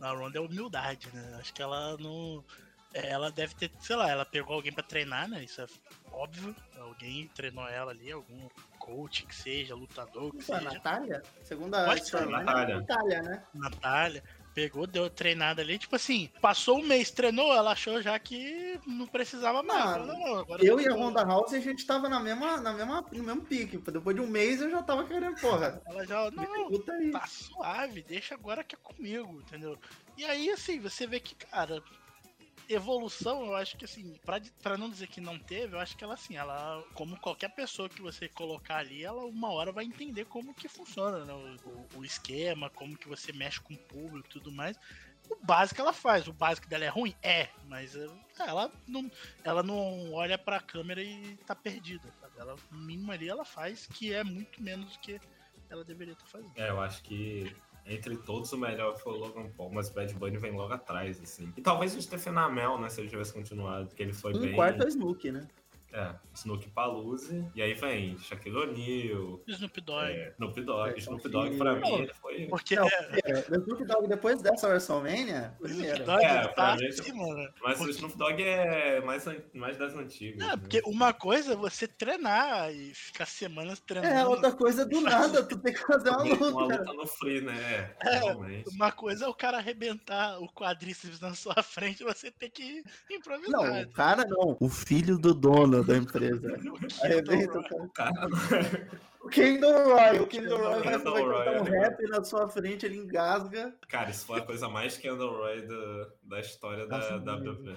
na Ronda é humildade, né? Acho que ela não. Ela deve ter, sei lá, ela pegou alguém pra treinar, né? Isso é óbvio. Alguém treinou ela ali, algum coach que seja, lutador que Isso a seja. Natália? Segunda Pode ser, Natália. Natália, né? Natália. Pegou, deu treinada ali. Tipo assim, passou um mês, treinou, ela achou já que não precisava mais. Não, Falou, não, agora Eu e a Ronda House, a gente tava na mesma, na mesma, no mesmo pique. Depois de um mês eu já tava querendo, porra. Ela já, não, tá suave, deixa agora que é comigo, entendeu? E aí, assim, você vê que, cara, evolução, eu acho que, assim, pra, pra não dizer que não teve, eu acho que ela, assim, ela, como qualquer pessoa que você colocar ali, ela uma hora vai entender como que funciona, né? O, o- o esquema, como que você mexe com o público e tudo mais. O básico ela faz, o básico dela é ruim? É, mas eh, ela não, ela não olha pra câmera e tá perdida, sabe? Ela, mínimo ali ela faz, que é muito menos do que ela deveria estar fazendo. É, eu acho que entre todos o melhor foi o Logan Paul, mas o Bad Bunny vem logo atrás, assim. E talvez o Stephen Amell, né, se ele tivesse continuado, porque ele foi Um bem... quarto é o Snook, né? É, Snook Palooza, e aí vem Shaquille O'Neal, Snoop Dogg. é, Snoop Dogg. É, Snoop Dogg, pra mim, ele foi... Porque Não, é. O Snoop Dogg, depois dessa WrestleMania, o Snoop. Dogg É, tá acima, né? Mas o porque- Snoop Dogg é mais, mais das antigas. Não, né? porque uma coisa é você treinar e ficar semanas treinando. É, outra coisa do [LAUGHS] nada, tu tem que fazer uma Uma luta. luta no free, né? É. realmente. Uma coisa é o cara arrebentar o quadríceps na sua [LAUGHS] frente, você tem que improvisar. Não, o cara não. O filho do dono da empresa. [LAUGHS] Arrebenta o cara. O cara O Kendall Roy. O Kendall Roy vai, contar um né? rap na sua frente, ele engasga. Cara, isso foi a coisa mais Kendall Roy da, da história da WWE.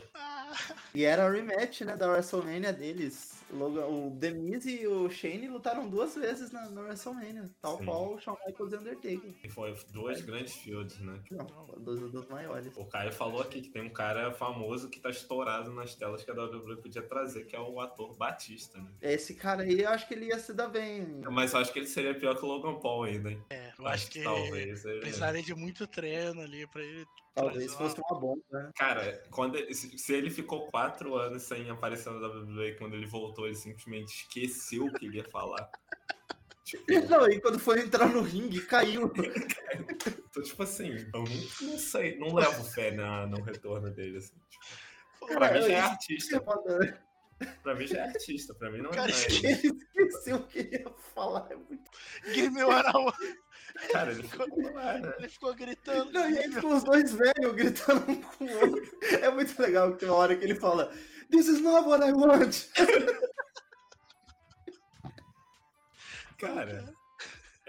E era a rematch, né, da WrestleMania deles. O, Logan, o Demise e o Shane lutaram duas vezes na, na WrestleMania. Tal Sim. qual o Shawn Michaels e o Undertaker. E foi duas grandes fields, né? Não, dos, dos maiores. O Caio falou aqui que tem um cara famoso que tá estourado nas telas que a WWE podia trazer, que é o ator Batista, né? Esse cara aí, eu acho que ele ia se dar bem. Mas eu acho que ele seria pior que o Logan Paul ainda, hein? é, eu acho que talvez. ele- precisaria de muito treino ali pra ele. Talvez fosse uma bomba, né? Cara, quando se ele ficou quatro anos sem aparecer na WWE, quando ele voltou, ele simplesmente esqueceu o que ele ia falar. [LAUGHS] Tipo, Não, e quando foi entrar no ringue, caiu. [LAUGHS] tô, tipo assim, eu não, não sei, não levo fé na, no retorno dele, assim. Tipo, pra mim já é isso- artista. Pra mim já é artista, pra mim não é Cara, mais. Esqueceu o que ele ia falar. É muito... Game One Cara, ele ficou? Ele ficou gritando. Não, e aí ficam os dois velhos gritando um com o outro. É muito legal que tem uma hora que ele fala This is not what I want. Cara,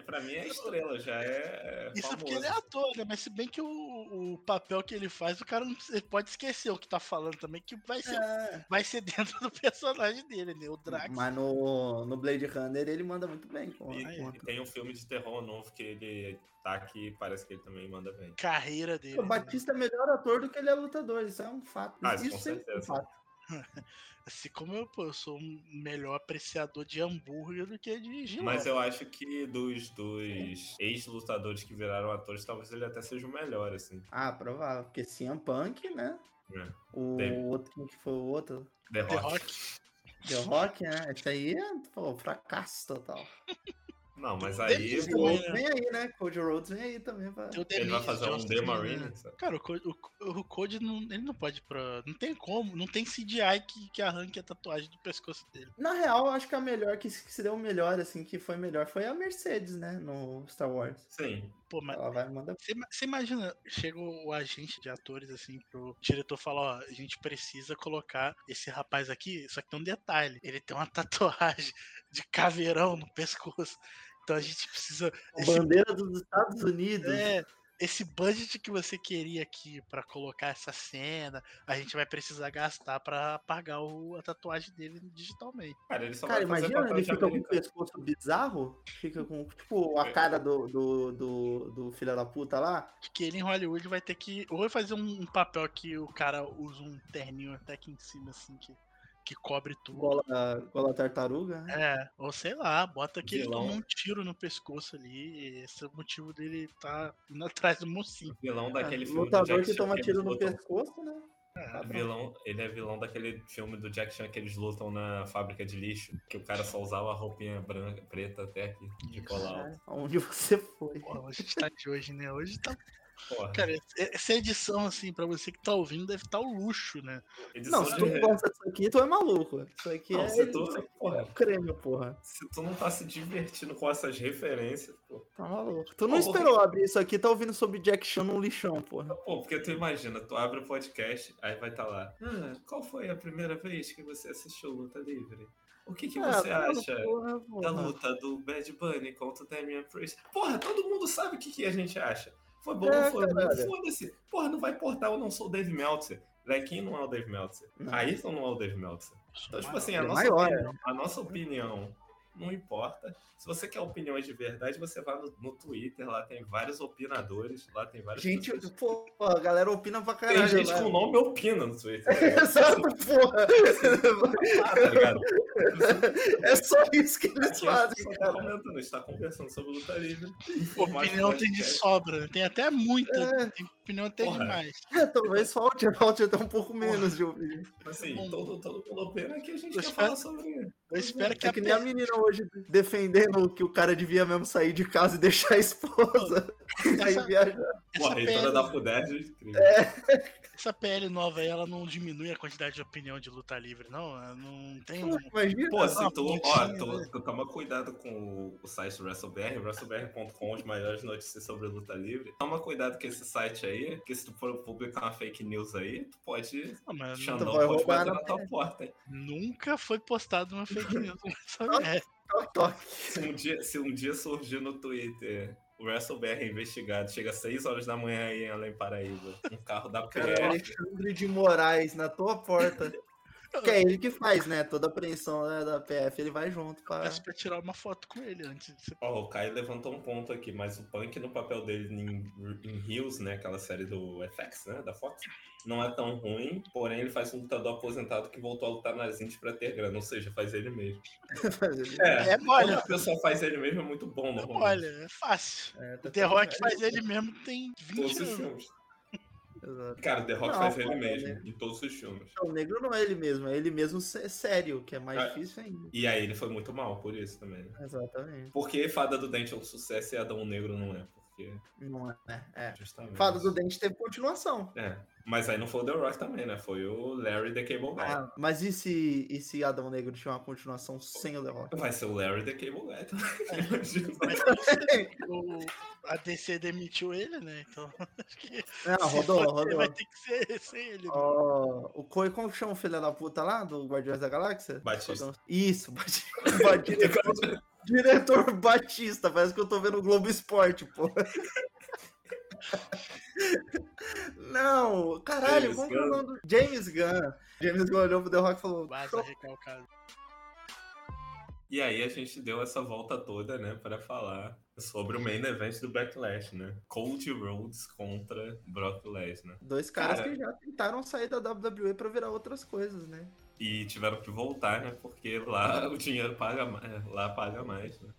pra mim é estrela, já é Isso famoso. porque ele é ator, né? Mas se bem que o, o papel que ele faz, o cara não pode esquecer o que tá falando também, que vai ser, É. vai ser [LAUGHS] dentro do personagem dele, né? O Drax. Mas no, no Blade Runner ele manda muito bem. Com, E, com- e tem um filme de terror novo que ele tá aqui, parece que ele também manda bem. Carreira dele. O Batista é melhor ator do que ele é lutador, isso é um fato. Ah, isso isso é um fato. [LAUGHS] Assim como eu, pô, eu sou um melhor apreciador de hambúrguer do que de giló. Mas eu acho que dos, dos ex-lutadores que viraram atores, talvez ele até seja o melhor, assim. Ah, provável. Porque CM Punk, né? É. O Damien. outro, quem que foi o outro? The The Rock. Rock. The Rock, né? Esse aí é, pô, fracasso total. [LAUGHS] Não, mas aí pô, né? vem aí, né? Cody Rhodes vem aí também. Pra... Ele vai fazer um The Marine. né? Cara, o Code, o, o Code não, ele não pode ir pra. Não tem como, não tem CGI que, que arranque a tatuagem do pescoço dele. Na real, eu acho que a melhor, que se que se deu melhor, assim, que foi melhor, foi a Mercedes, né? No Star Wars. Sim. Pô, mas. Ela vai mandar. Você imagina, chega o agente de atores assim pro diretor falar, ó, a gente precisa colocar esse rapaz aqui, só que tem um detalhe, ele tem uma [LAUGHS] tatuagem de caveirão no pescoço. Então a gente precisa. A Esse, bandeira dos Estados Unidos. é, esse budget que você queria aqui pra colocar essa cena, a gente vai precisar gastar pra pagar o, a tatuagem dele digitalmente. Cara, ele só Cara, imagina, ele fica com o pescoço bizarro, fica com, tipo, a cara do, do, do, do filho da puta lá. Acho que ele em Hollywood vai ter que. Ou vai fazer um, um papel que o cara usa um terninho até aqui em cima, assim, que, que cobre tudo. Gola, gola tartaruga, né? É, ou sei lá, bota que ele tomou um tiro no pescoço ali. Esse é o motivo dele tá indo atrás do mocinho. Vilão daquele filme do Lutador Jack que toma eles tiro no lutam- pescoço, né? É, Vilão, ele é vilão daquele filme do Jack Chan que eles lutam na fábrica de lixo, que o cara só usava a roupinha branca, preta até aqui, de colar alto. Onde você foi? Pô, hoje tá de hoje, né? Hoje tá. Porra, Cara, essa edição, assim, pra você que tá ouvindo, deve estar o luxo, né? edição Não, se tu não gosta disso aqui, tu é maluco. Isso aqui Não, é, se tu- isso aqui porra. é creme, porra. Se tu não tá se divertindo com essas referências, pô. Tá maluco. Tu não Porra. esperou abrir isso aqui, tá ouvindo sobre Jack Chan num lixão, porra. Pô, porque tu imagina, tu abre o podcast, aí vai estar lá. "Ah, qual foi a primeira vez que você assistiu Luta Livre? O que, que Ah, você porra, acha porra, da porra. luta do Bad Bunny contra o Damian Priest? Porra, todo mundo sabe o que, que a gente acha. Foi bom, É, foi caralho. foda-se. Porra, não vai importar, eu não sou o Dave Meltzer. Lequinho não é o Dave Meltzer. Não. Ayrton não é o Dave Meltzer. Então, tipo assim, a é nossa, maior, opinião, a nossa opinião não importa. Se você quer opiniões de verdade, você vai no, no Twitter, lá tem vários opinadores, lá tem várias Gente, pessoas. pô, a galera opina pra Tem caralho. gente né? com nome opina no Twitter. [LAUGHS] Exato, porra. [LAUGHS] Ah, tá ligado? É só isso que eles Aqui a gente fazem, tá cara. comentando, a gente tá conversando sobre luta livre. informar Opinião tem de sobra, tem até muita, É. tem opinião até Porra. demais. É, talvez falte, falte até um pouco menos de ouvir. Assim, Bom. todo, todo opina que a gente quer espero- falar sobre. Eu espero que É a que nem a menina hoje defendendo que o cara devia mesmo sair de casa e deixar a esposa. aí [LAUGHS] essa, viajar. Pô, a reitora PL, da FUDERJ, incrível. Essa PL nova aí, ela não diminui a quantidade de opinião de luta livre, não? Ela não tem um. Imagina. Pô, se uma tu, ó, tu, né? tu toma cuidado com o, site WrestleBR, WrestleBR.com, as maiores notícias sobre luta livre. Toma cuidado com esse site aí, porque se tu for publicar uma fake news aí, tu pode. Não, mas Xandão vai pode roubar bater na na tua porta, hein? nunca foi postado uma fake news. É, Toque, toque. Se um dia, se um dia surgir no Twitter o WrestleBR investigado, chega às 6 horas da manhã aí em Além Paraíba, um carro da Cara, PF. Alexandre de Moraes na tua porta. Que é ele que faz, né? Toda apreensão né, da PF, ele vai junto pra. peço pra tirar uma foto com ele antes. Ó, o Caio levantou um ponto aqui, mas o Punk no papel dele em, em Heels, né, aquela série do FX, né, da Fox, não é tão ruim, porém ele faz um lutador aposentado que voltou a lutar nas indies pra ter grana, ou seja, faz ele mesmo. [LAUGHS] É, É quando mole, a pessoa faz ele mesmo é muito bom, é normalmente. mole, é fácil. É, tá O The Rock faz ele mesmo tem 20 Todos os anos. filmes. [LAUGHS] Exato. Cara, The Rock Não, faz ele mesmo, né? em todos os filmes. O negro não é ele mesmo, é ele mesmo sé- sério, que é mais É. difícil ainda. E aí ele foi muito mal por isso também. né? Exatamente. Porque Fada do Dente é um sucesso e Adão Negro não é, porque Não é, né? É. justamente. Fada do Dente teve continuação. É, mas aí não foi o The Rock também, né? Foi o Larry the Cable Guy. Ah, mas e se, e se Adão Negro tinha uma continuação sem o The Rock? Vai ser o Larry the Cable Guy também. [LAUGHS] O, a DC demitiu ele, né? Então [LAUGHS] acho que Não, se rodou, rodou. vai ter que ser, ser ele. né? Ó, o Coi, como que chama o filho da puta lá, do Guardiões da Galáxia? Batista. Isso, [LAUGHS] Batista. diretor, diretor Batista, parece que eu tô vendo o Globo Esporte, pô. Não, caralho, James como que é o Gunn. nome do... James Gunn. James Gunn olhou pro The Rock e falou... Vaza recalcado. E aí a gente deu essa volta toda, né, para falar sobre o main event do Backlash, né? Cody Rhodes contra Brock Lesnar. Dois caras Cara. que já tentaram sair da WWE pra virar outras coisas, né? E tiveram que voltar, né? Porque lá [LAUGHS] o dinheiro paga mais, lá paga mais, né?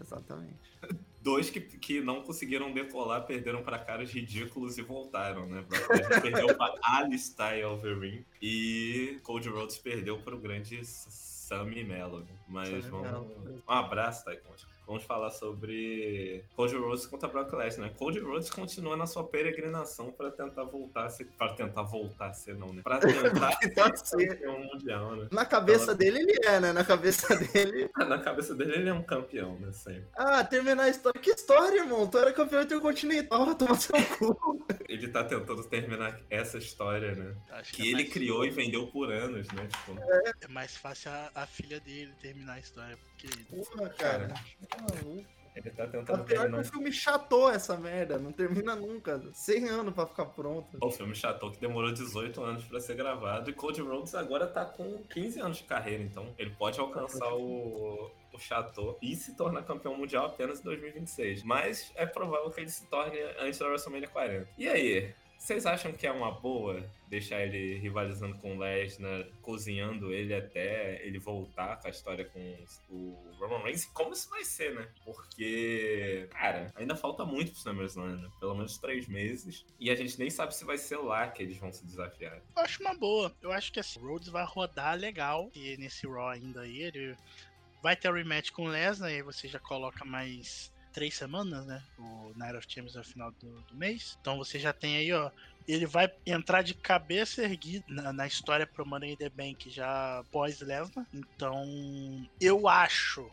Exatamente. [LAUGHS] dois que, que não conseguiram decolar, perderam para caras ridículos e voltaram, né? [LAUGHS] Perdeu para Alistair Overeem e Cody Rhodes perdeu para o grande Sammy Mello. Mas Sammy vamos... Mello. Um abraço, Taekwondo. Vamos falar sobre Cody Rhodes contra Brock Lesnar. Cody Rhodes continua na sua peregrinação para tentar voltar a ser... Para tentar voltar a ser, não, né? Para [LAUGHS] tentar ser campeão mundial, né? Na cabeça dele ele é, né? Na cabeça [LAUGHS] dele. Na cabeça dele, ele é um campeão, né? Sempre. Ah, terminar a história. Que história, irmão? Tu era campeão intercontinental, toma seu cu. [LAUGHS] Ele tá tentando terminar essa história, né? Acho Que é ele criou e vendeu por anos, né? Tipo, É mais fácil a, a filha dele terminar a história, porque. Porra, cara. Tá maluco. ele tá tentando pior que terminar. o filme chatou essa merda. Não termina nunca. 100 anos pra ficar pronto. O filme chatou que demorou 18 anos pra ser gravado e Cody Rhodes agora tá com 15 anos de carreira, então ele pode alcançar o, o Chateau e se tornar campeão mundial apenas em 2026. Mas é provável que ele se torne antes da WrestleMania 40. E aí? Vocês acham que é uma boa deixar ele rivalizando com o Lesnar, cozinhando ele até ele voltar com a história com o Roman Reigns? Como isso vai ser, né? Porque, cara, ainda falta muito pro SummerSlam, né? Pelo menos três meses. E a gente nem sabe se vai ser lá que eles vão se desafiar. Eu acho uma boa. Eu acho que assim, o Rhodes vai rodar legal. E nesse Raw ainda aí, ele vai ter o rematch com o Lesnar. Aí você já coloca mais três semanas, né? O Night of Champions no final do, do mês. Então você já tem aí, ó. Ele vai entrar de cabeça erguida na, na história pro Money in the Bank já pós-Lesnar. Então, eu acho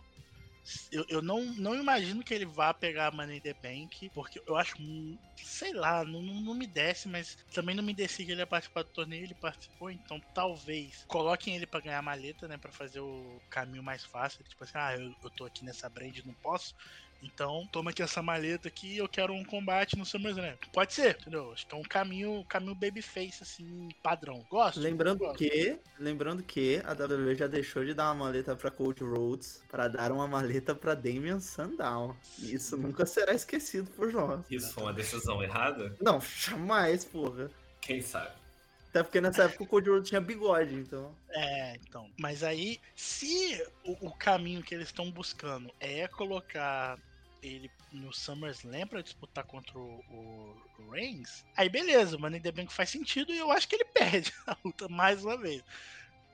eu, eu não, não imagino que ele vá pegar a Money in the Bank, porque eu acho, hum, sei lá, não, não, me desce, mas também não me desce que ele ia participar do torneio, ele participou, então talvez coloquem ele pra ganhar a maleta, né, pra fazer o caminho mais fácil, tipo assim, ah, eu, eu tô aqui nessa brand, não posso, então toma aqui essa maleta aqui, eu quero um combate no SummerSlam. Pode ser, entendeu? Acho que é um caminho, caminho babyface, assim, padrão. Gosto. Lembrando gosto. que, lembrando que a WWE já deixou de dar uma maleta pra Cold Rhodes para dar uma maleta pra Damian Sandown. E Isso nunca será esquecido por nós. Isso foi uma decisão errada? Não, jamais, porra. Quem sabe? Até porque nessa época o Cold Rhodes tinha bigode, então. É, então. Mas aí, se o, o caminho que eles estão buscando é colocar ele no SummerSlam pra disputar contra o, o, Reigns, aí beleza, o Money in the Bank faz sentido e eu acho que ele [LAUGHS] perde a luta mais uma vez.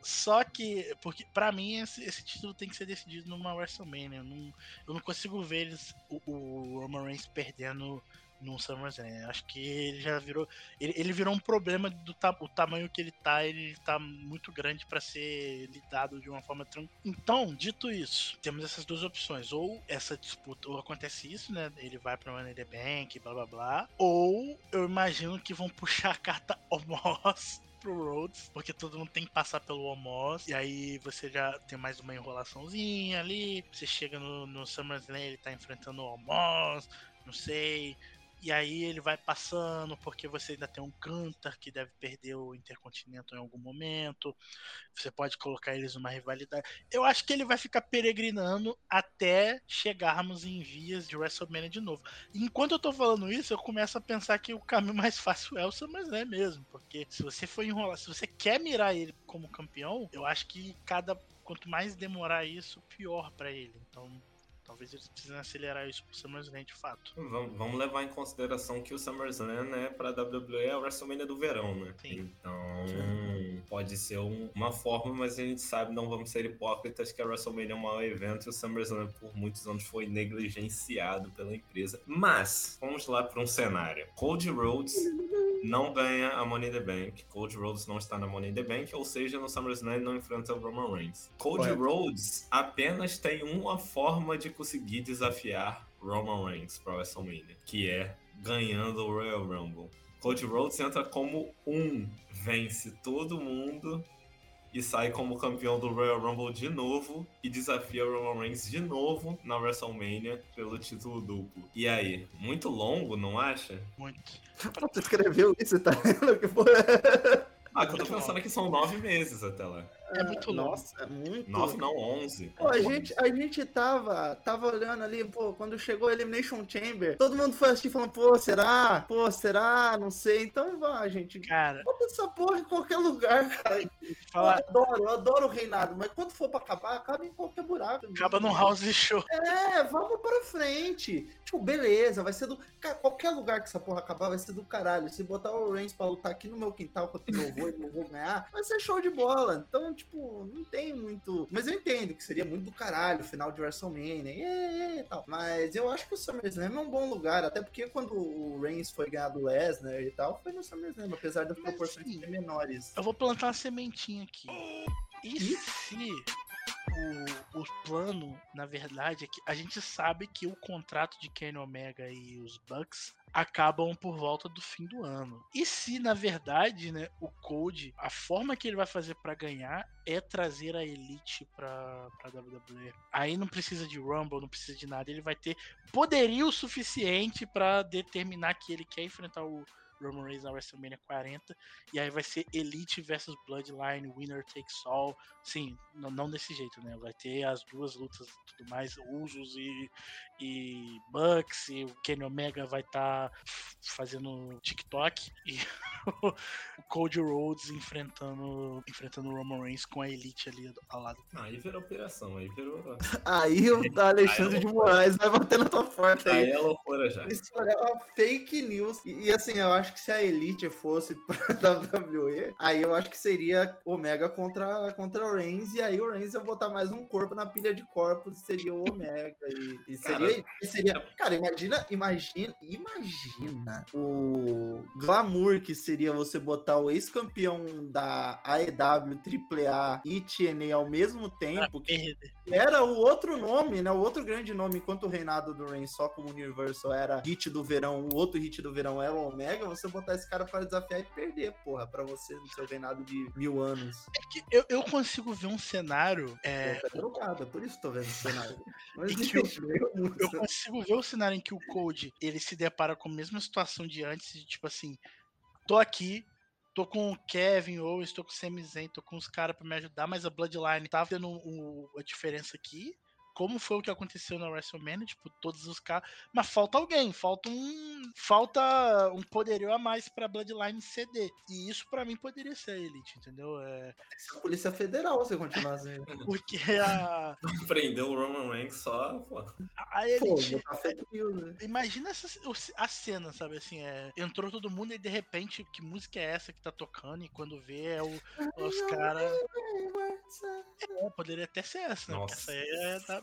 Só que, porque pra mim esse, esse título tem que ser decidido numa WrestleMania. Eu não, eu não consigo ver eles, o, o Roman Reigns perdendo no SummerSlam. Acho que ele já virou. Ele, ele virou um problema do ta, o tamanho que ele tá. Ele tá muito grande pra ser lidado de uma forma tranquila. Então, dito isso, temos essas duas opções. Ou essa disputa, ou acontece isso, né? Ele vai pra Money the Bank, blá blá blá. Ou eu imagino que vão puxar a carta [LAUGHS] Omos pro Rhodes, porque todo mundo tem que passar pelo Omos, e aí você já tem mais uma enrolaçãozinha ali, você chega no, no SummerSlam, ele tá enfrentando o Omos, não sei, e aí ele vai passando, porque você ainda tem um Cantar que deve perder o Intercontinental em algum momento. Você pode colocar eles numa rivalidade. Eu acho que ele vai ficar peregrinando até chegarmos em vias de WrestleMania de novo. Enquanto eu tô falando isso, eu começo a pensar que o caminho mais fácil é o SummerSlam mesmo. Porque se você for enrolar, se você quer mirar ele como campeão, eu acho que cada. Quanto mais demorar isso, pior pra ele. Então. Talvez eles precisem acelerar isso pro SummerSlam de fato. Vamos, levar em consideração que o SummerSlam, né, pra WWE é a WrestleMania do verão, né? Sim. Então, pode ser um- uma forma, mas a gente sabe, não vamos ser hipócritas, que a WrestleMania é um maior evento e o SummerSlam por muitos anos foi negligenciado pela empresa. Mas, vamos lá para um cenário. Cody Rhodes não ganha a Money in the Bank. Cody Rhodes não está na Money in the Bank, ou seja, no SummerSlam não enfrenta o Roman Reigns. Cody Correto. Rhodes apenas tem uma forma de conseguir desafiar Roman Reigns para WrestleMania, que é ganhando o Royal Rumble. Cody Rhodes entra como um, vence todo mundo e sai como campeão do Royal Rumble de novo e desafia o Roman Reigns de novo na WrestleMania pelo título duplo. E aí, muito longo, não acha? Muito. Tu escreveu isso, tá vendo? Que porra. Ah, que eu tô pensando que são nove meses até lá. É muito novo. Nossa, é muito. 9 não, 11. Pô, a gente, a gente tava, tava olhando ali, pô, quando chegou a Elimination Chamber, todo mundo foi assistir falando, pô, será? Pô, será? Não sei. Então vá, gente. Cara, Bota essa porra em qualquer lugar, [LAUGHS] cara. Eu fala, adoro, eu adoro o reinado, mas quando for pra acabar, acaba em qualquer buraco. acaba num house show. É, vamos pra frente. Tipo, beleza, vai ser do. Cara, qualquer lugar que essa porra acabar vai ser do caralho. Se botar o Reigns pra lutar aqui no meu quintal contra o meu avô e não vou ganhar, vai ser show de bola. Então, tipo, não tem muito. Mas eu entendo que seria muito do caralho, final de WrestleMania e, e, tal. Mas eu acho que o SummerSlam é um bom lugar, até porque quando o Reigns foi ganhar do Lesnar e tal, foi no SummerSlam, apesar das proporções sim. menores. Eu vou plantar uma sementinha aqui. E se o, o plano, na verdade, é que a gente sabe que o contrato de Kenny Omega e os Bucks acabam por volta do fim do ano. E se, na verdade, né, o Code, a forma que ele vai fazer pra ganhar é trazer a Elite pra, pra WWE. Aí não precisa de Rumble, não precisa de nada. Ele vai ter poderio suficiente pra determinar que ele quer enfrentar o Roman Reigns na WrestleMania 40. E aí vai ser Elite versus Bloodline, Winner Takes All. Sim, não, não desse jeito, né? Vai ter as duas lutas e tudo mais, Usos e, e Bucks. E o Kenny Omega vai estar fazendo TikTok. E [LAUGHS] [LAUGHS] Cody Rhodes enfrentando, enfrentando o Roman Reigns com a Elite ali ao lado. Aí virou operação, aí virou. [LAUGHS] Aí o Alexandre de Moraes vai bater na tua porta aí. Aí é loucura já. Isso é uma fake news. E, e, assim, eu acho que se a Elite fosse [LAUGHS] pra WWE, aí eu acho que seria Omega contra, contra o Reigns. E aí o Reigns ia botar mais um corpo na pilha de corpos, seria o Omega. E, e seria, e seria. Cara, imagina, imagina, imagina o glamour que seria você botar o ex-campeão da AEW, AAA e TNA ao mesmo tempo, que era o outro nome, né? O outro grande nome, enquanto o reinado do Reigns só como Universal era hit do verão, o outro hit do verão era o Omega, você botar esse cara para desafiar e perder, porra, pra você no seu reinado de mil anos. É que eu, eu consigo ver um cenário. É, Pô, tá drogado, é por isso tô vendo esse cenário. [LAUGHS] Mas que Deus. eu consigo ver o cenário em que o Code ele se depara com a mesma situação de antes, de tipo assim, tô aqui, tô com o Kevin Owens, tô com o Sami tô com os caras pra me ajudar, mas a Bloodline tá tendo o- a diferença aqui. Como foi o que aconteceu na WrestleMania, tipo, todos os caras. Mas falta alguém, falta um. Falta um poderio a mais pra Bloodline ceder. E isso pra mim poderia ser a Elite, entendeu? É, Essa Polícia Federal, você continuar assim. [LAUGHS] porque a, [LAUGHS] Prendeu o Roman Reigns só, pô. a Pô, Elite. fake news, né? Imagina essa, a cena, sabe assim, é, entrou todo mundo e de repente, que música é essa que tá tocando? E quando vê é o, os caras. É, poderia até ser essa, né? Nossa. essa aí é da.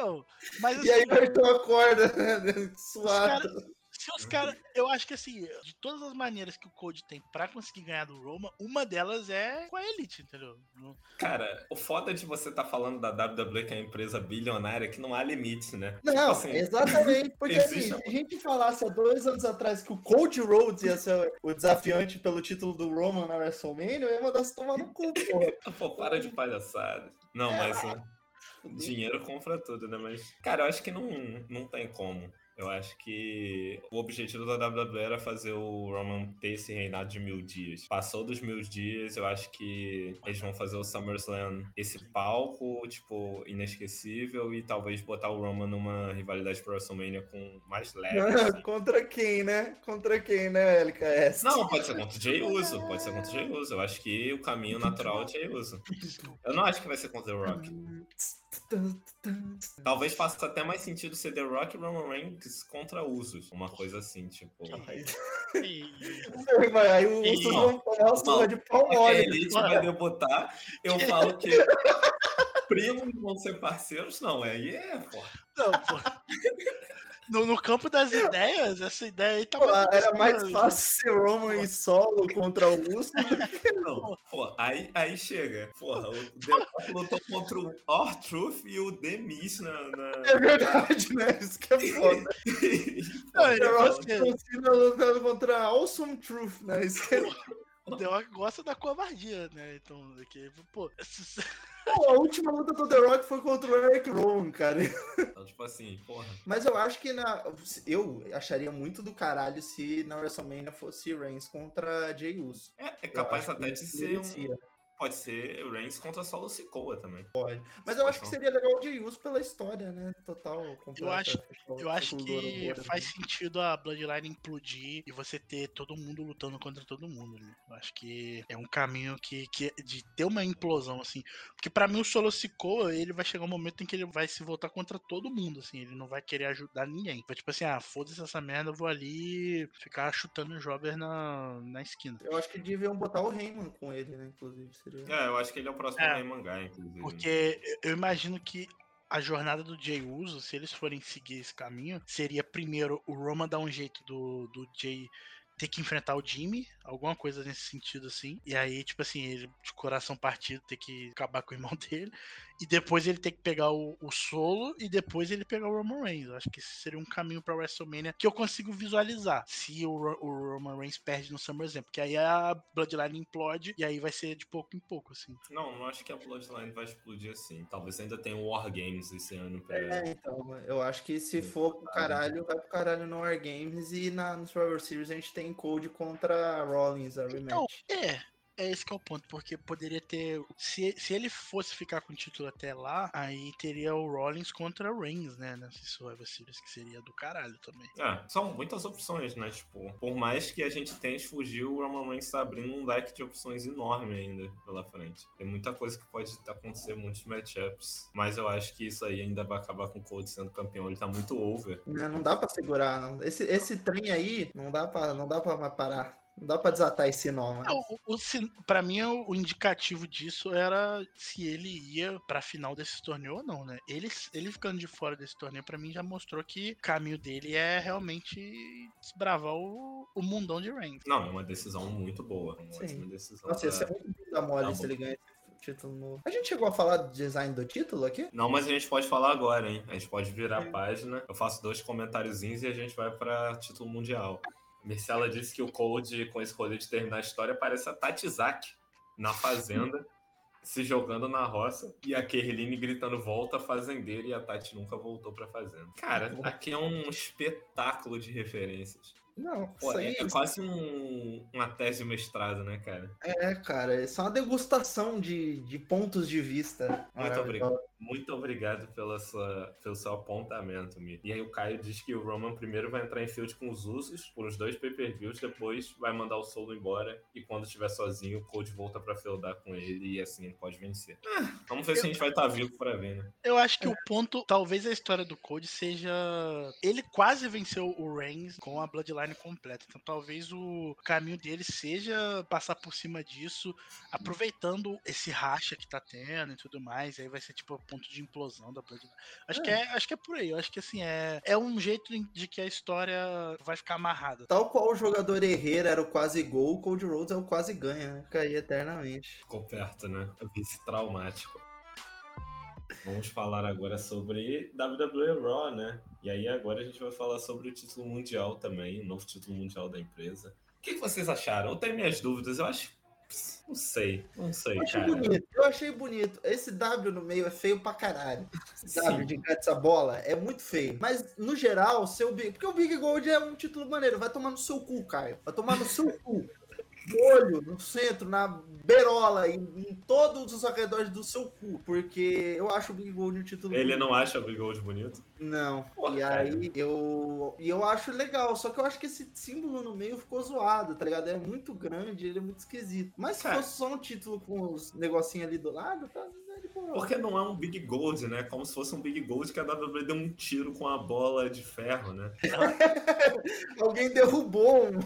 Não, mas assim, E aí vai ter uma corda, né? [LAUGHS] Suado. se os caras. Eu acho que assim, de todas as maneiras que o Code tem pra conseguir ganhar do Roma, uma delas é com a Elite, entendeu? Cara, o foda de você tá falando da WWE, que é uma empresa bilionária, é que não há limite, né? Não, Tipo assim, exatamente. Porque assim, se a gente falasse há dois anos atrás que o Cody Rhodes ia ser o desafiante pelo título do Roman na WrestleMania, eu ia mandar se tomar no cu, [LAUGHS] porra. Pô, para de palhaçada. Não, mas né, [LAUGHS] dinheiro compra tudo, né? Mas, cara, eu acho que não, não tem como. Eu acho que o objetivo da WWE era fazer o Roman ter esse reinado de mil dias. Passou dos mil dias, eu acho que eles vão fazer o SummerSlam esse palco, tipo, inesquecível e talvez botar o Roman numa rivalidade pro WrestleMania com mais leve. assim. [LAUGHS] Contra quem, né? Contra quem, né, LKS? Não, pode ser contra o Jay Uso, pode ser contra o Jay Uso. Eu acho que o caminho natural é o Jay Uso. Eu não acho que vai ser contra o The Rock. Talvez faça até mais sentido ser The Rock e Roman Reigns contra Usos. Uma coisa assim, tipo. Aí o Usos vão tomar o surra de pau Porque a mole. Elite vai debutar, eu falo que [LAUGHS] primos vão ser parceiros, não, aí é, pô. Não, pô. No, no campo das ideias, essa ideia aí tá Pô, mais Era mais fácil ser Roman e solo contra o Uso do que [LAUGHS] Não, pô, aí, aí chega. Porra, o The Rock lutou contra o R-Truth e o The Miz na. na... É verdade, né? Isso que é [LAUGHS] foda. Não, Rock gosta- Cena lutando contra Awesome Truth, né? Isso que é O The Rock gosta da covardia, né? Então, que, pô, [LAUGHS] Pô, a última luta do The Rock foi contra o Eric Rowan, cara. Então, tipo assim, porra. Mas eu acho que na. Eu acharia muito do caralho se na WrestleMania fosse Reigns contra Jey Uso. É, é capaz até de ser um. Pode ser o Reigns contra Solo Sikoa também. Pode. Mas eu acho que seria legal o Jey Uso pela história, né? Total. completa, Eu acho- Eu acho que faz sentido a Bloodline implodir e você ter todo mundo lutando contra todo mundo. Né? Eu acho que é um caminho que, que de ter uma implosão assim, porque pra mim o Solo Sikoa, ele vai chegar um momento em que ele vai se voltar contra todo mundo, assim, ele não vai querer ajudar ninguém. Vai tipo assim, ah, foda-se essa merda, eu vou ali ficar chutando o Jobber na, na esquina. Eu acho que deviam botar o Heyman com ele, né? Inclusive, seria. É, eu acho que ele é o próximo É. Mangá, inclusive. Porque eu imagino que a jornada do Jay Uso, se eles forem seguir esse caminho, seria primeiro o Roman dar um jeito do, do Jay ter que enfrentar o Jimmy, alguma coisa nesse sentido assim. E aí, tipo assim, ele de coração partido ter que acabar com o irmão [LAUGHS] dele. E depois ele ter que pegar o, o solo e depois ele pegar o Roman Reigns. Eu acho que esse seria um caminho pra WrestleMania que eu consigo visualizar. Se o, o Roman Reigns perde no SummerSlam. Porque aí a Bloodline implode e aí vai ser de pouco em pouco, assim. Não, não acho que a Bloodline vai explodir assim. Talvez ainda tenha o War Games esse ano pra. É, então, eu acho que se for pro caralho, vai pro caralho no War Games e na, no Survivor Series a gente tem Code contra Rollins, a Então, rematch. é. É esse que é o ponto, porque poderia ter. Se, se ele fosse ficar com o título até lá, aí teria o Rollins contra o Reigns, né? Nessa Survivor Series, que seria do caralho também. É, são muitas opções, né? Tipo, por mais que a gente tente fugir, o Roman Reigns tá abrindo um leque de opções enorme ainda pela frente. Tem muita coisa que pode acontecer, muitos matchups. Mas eu acho que isso aí ainda vai acabar com o Cody sendo campeão. Ele tá muito over. Não, não dá pra segurar, não. Esse, esse trem aí, não dá pra, não dá pra parar. Não dá pra desatar esse nó, mano. É, o, o, pra mim, o, indicativo disso era se ele ia pra final desse torneio ou não, né? Ele, ele ficando de fora desse torneio, pra mim, já mostrou que o caminho dele é realmente desbravar o, o mundão de Reigns. Não, é uma decisão muito boa. Uma Sim. ótima decisão. Nossa, pra- ser muito da mole Tá se bom. ele ganha esse título novo. A gente chegou a falar do design do título aqui? Não, mas a gente pode falar agora, hein? A gente pode virar a página. Eu faço dois comentáriozinhos e a gente vai pra título mundial. Marcela disse que o Cold, com esse rolê de terminar a história, parece a Tatizak na fazenda, se jogando na roça, e a Kerline gritando volta fazendeira e a Tati nunca voltou pra fazenda. Cara, aqui é um espetáculo de referências. Não, Pô, é, é quase um- uma tese de mestrado, né, cara? é, cara, é uma degustação de, de pontos de vista. Muito obrigado. Muito obrigado pela sua, pelo seu apontamento, Mi. E aí o Caio diz que o Roman primeiro vai entrar em field com os Usos por os dois pay-per-views, depois vai mandar o Solo embora e quando estiver sozinho o Code volta pra feudar com ele e assim ele pode vencer. Ah, vamos ver se a gente vai estar vivo pra ver, né? Eu acho que o ponto, talvez a história do Code seja. Ele quase venceu o Reigns com a Bloodline completa. Então talvez o caminho dele seja passar por cima disso, aproveitando esse racha que tá tendo e tudo mais. Aí vai ser tipo ponto de implosão da Bloodline. Acho, É. que, é, acho que é por aí. Eu acho que assim, é, é um jeito de que a história vai ficar amarrada. Tal qual o jogador Herrera era o quase gol, o Cold Rhodes é o quase ganha, né? Fica aí eternamente. Ficou perto, né? Vice traumático. Vamos falar agora sobre WWE Raw, né? E aí agora a gente vai falar sobre o título mundial também, o novo título mundial da empresa. O que, que vocês acharam? Eu tenho minhas dúvidas, eu acho. Não sei, não sei, Eu achei cara. bonito, eu achei bonito. Esse W no meio é feio pra caralho. Esse W de essa bola é muito feio. Mas, no geral, seu Big. Porque o Big Gold é um título maneiro. Vai tomar no seu cu, Caio. Vai tomar no seu cu. No olho, no centro, na berola, em, em todos os arredores do seu cu. Porque eu acho o Big Gold um título Ele bonito. não acha o Big Gold bonito? Não. Porra, e cara. aí eu. E eu acho legal. Só que eu acho que esse símbolo no meio ficou zoado, tá ligado? É muito grande, ele é muito esquisito. Mas se Cara. fosse só um título com os negocinhos ali do lado, tá de boa. Porque não é um Big Gold, né? Como se fosse um Big Gold que a WWE deu um tiro com a bola de ferro, né? [LAUGHS] Alguém derrubou um.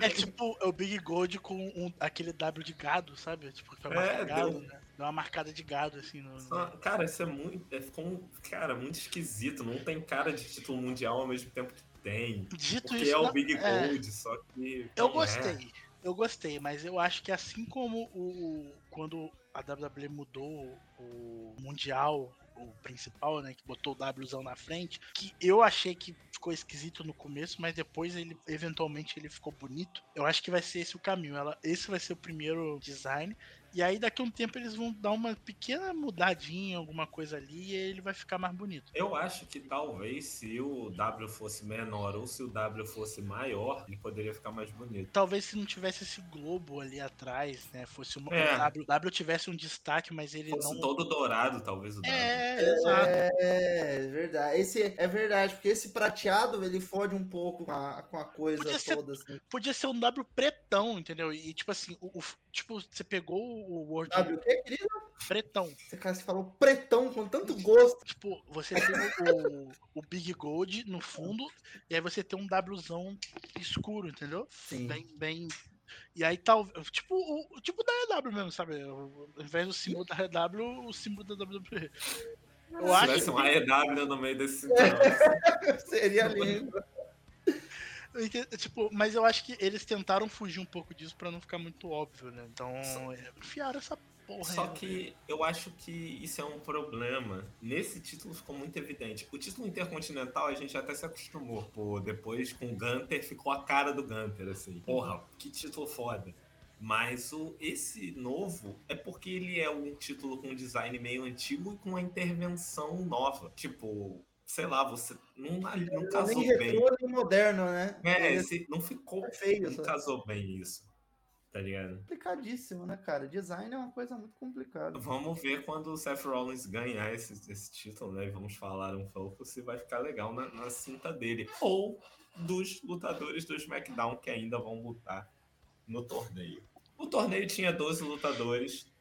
É tipo é o Big Gold com um- aquele W de gado, sabe? Tipo, que É, gado, deu- né? Deu uma marcada de gado, assim. No, Cara, isso é muito. é, ficou, um- cara, muito esquisito. Não tem cara de título mundial ao mesmo tempo que tem. Dito Porque isso, é o não- Big é. Gold, só que. Eu é. gostei. Eu gostei, mas eu acho que assim como o quando a WWE mudou o mundial, o principal, né, que botou o Wzão na frente, que eu achei que ficou esquisito no começo, mas depois ele eventualmente ele ficou bonito. Eu acho que vai ser esse o caminho. Ela, esse vai ser o primeiro design E aí daqui a um tempo eles vão dar uma pequena mudadinha, alguma coisa ali, e ele vai ficar mais bonito. Eu acho que talvez se o W fosse menor ou se o W fosse maior, ele poderia ficar mais bonito. Talvez se não tivesse esse globo ali atrás, né? Fosse uma, É. o W, W tivesse um destaque, mas ele Fosse não. todo dourado, talvez o W. É, exato. É, é verdade. Esse é verdade, porque esse prateado ele fode um pouco com a, com a coisa Podia ser- toda. Assim. Podia ser um W pretão, entendeu? E tipo assim, o, o- tipo, você pegou o Word W, o que, querido? pretão. Você, cara, você falou pretão com tanto gosto. Tipo, você tem o, o Big Gold no fundo, e aí você tem um Wzão escuro, entendeu? Sim. Bem, bem. E aí tal. Tipo o tipo da EW mesmo, sabe? Ao invés do símbolo da EW, o símbolo da WWE. Eu Se acho tivesse um AEW no meio desse cinturão. [LAUGHS] Seria lindo. Tipo, mas eu acho que eles tentaram fugir um pouco disso pra não ficar muito óbvio, né? Então, enfiaram essa porra Só aí, né? que eu acho que isso é um problema. Nesse título ficou muito evidente. O título intercontinental a gente até se acostumou. Pô, depois com o Gunter ficou a cara do Gunter, assim. Porra, que título foda. Mas o, esse novo é porque ele é um título com um design meio antigo e com uma intervenção nova. Tipo, sei lá, você não, não casou nem bem. nem moderno, né? É, Ele esse, não ficou. é feio. Não casou bem isso. Tá ligado? complicadíssimo, né, cara? Design é uma coisa muito complicada. Vamos ver quando o Seth Rollins ganhar esse, esse título, né? E vamos falar um pouco se vai ficar legal na, na cinta dele. Ou dos lutadores do SmackDown que ainda vão lutar no torneio. O torneio tinha 12 lutadores.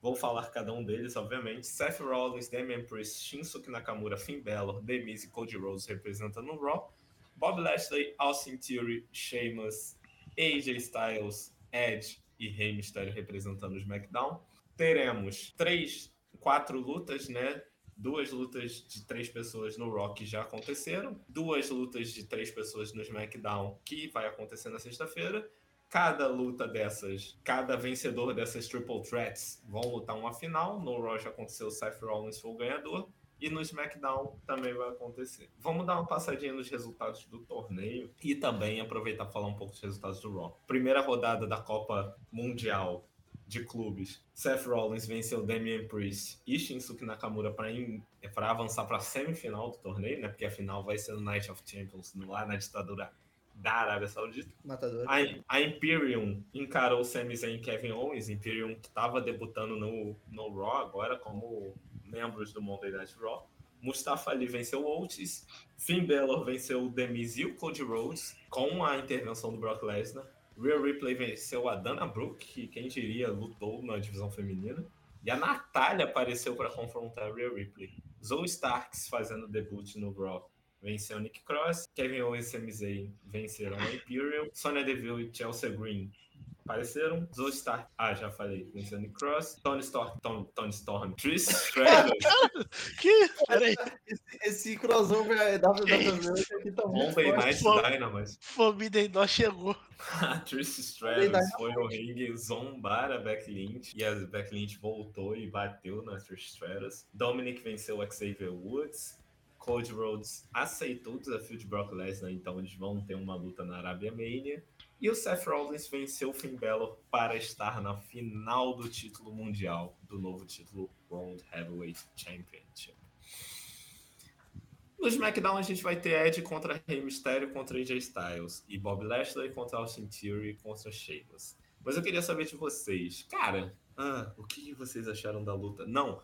Vou falar cada um deles, obviamente. Seth Rollins, Damian Priest, Shinsuke Nakamura, Finn Balor, The Miz e Cody Rhodes representando o Raw. Bob Lashley, Austin Theory, Sheamus, AJ Styles, Edge e Rey Mysterio representando o SmackDown. Teremos três, quatro lutas, né? Duas lutas de três pessoas no Raw que já aconteceram, duas lutas de três pessoas no SmackDown que vai acontecer na sexta-feira. Cada luta dessas, cada vencedor dessas Triple Threats vão lutar uma final. No Raw já aconteceu, o Seth Rollins foi o ganhador. E no SmackDown também vai acontecer. Vamos dar uma passadinha nos resultados do torneio e também aproveitar para falar um pouco dos resultados do Raw. Primeira rodada da Copa Mundial de clubes. Seth Rollins venceu Damian Priest e Shinsuke Nakamura para avançar para a semifinal do torneio, né? Porque a final vai ser no Night of Champions, lá na ditadura da Arábia Saudita. Matador. A, a Imperium encarou Sami Zayn e Kevin Owens. Imperium que estava debutando no, no Raw agora como membros do Monday Night Raw. Mustafa Ali venceu o Otis. Finn Balor venceu o The Miz e o Cody Rhodes com a intervenção do Brock Lesnar. Rhea Ripley venceu a Dana Brooke, que quem diria lutou na divisão feminina. E a Natália apareceu para confrontar a Rhea Ripley. Zoe Starks fazendo debut no Raw venceu o Nick Cross. Kevin Owens e Sami venceram a Imperial. Sonya Deville e Chelsea Green apareceram. Zoe Stark, ah, já falei, venceu o Nick Cross. Tony Storm, Tony, Tony Storm, Trish Stratus, [LAUGHS] Que? Peraí, Esse, esse crossover é WWE aqui tá muito Monday forte. Night Dynamite. Forbidden Door chegou. [LAUGHS] A Trish Stratus foi no ringue zombar a Becky Lynch e a Becky Lynch voltou e bateu na Trish Stratus. Dominic venceu o Xavier Woods. Cody Rhodes aceitou o desafio de Brock Lesnar, então eles vão ter uma luta na Arábia Mania. E o Seth Rollins venceu o Finn Balor para estar na final do título mundial, do novo título World Heavyweight Championship. No SmackDown a gente vai ter Edge contra Rey Mysterio contra AJ Styles e Bob Lashley contra Austin Theory contra Sheamus. Mas eu queria saber de vocês, cara, ah, o que vocês acharam da luta? Não,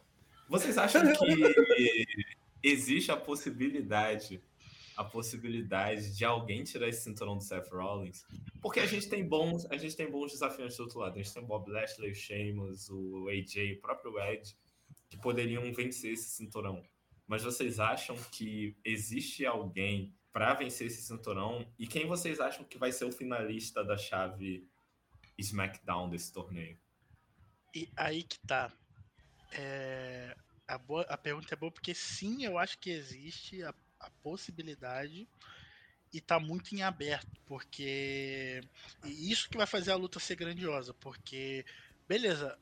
vocês acham [LAUGHS] que existe a possibilidade, a possibilidade de alguém tirar esse cinturão do Seth Rollins? Porque a gente tem bons, a gente tem bons desafiantes do outro lado. A gente tem o Bob Lashley, o Sheamus, o AJ, o próprio Edge, que poderiam vencer esse cinturão. Mas vocês acham que existe alguém para vencer esse cinturão? E quem vocês acham que vai ser o finalista da chave SmackDown desse torneio? E aí que tá. É, a, boa- a pergunta é boa porque sim, eu acho que existe a, a possibilidade e tá muito em aberto, porque e isso que vai fazer a luta ser grandiosa, porque beleza,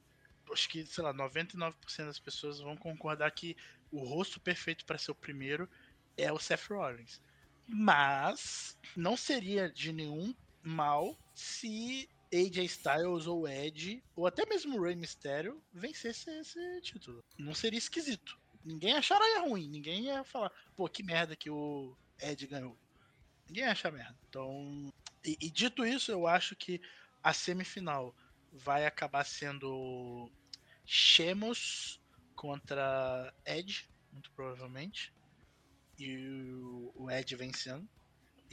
acho que, sei lá, 99% das pessoas vão concordar que o rosto perfeito para ser o primeiro é o Seth Rollins. Mas não seria de nenhum mal se AJ Styles ou Edge, ou até mesmo o Rey Mysterio, vencesse esse título. Não seria esquisito. Ninguém acharia ruim, ninguém ia falar, pô, que merda que o Ed ganhou. Ninguém acha merda. Então, e, e dito isso, eu acho que a semifinal vai acabar sendo Shemos contra Ed, muito provavelmente. E o Ed vencendo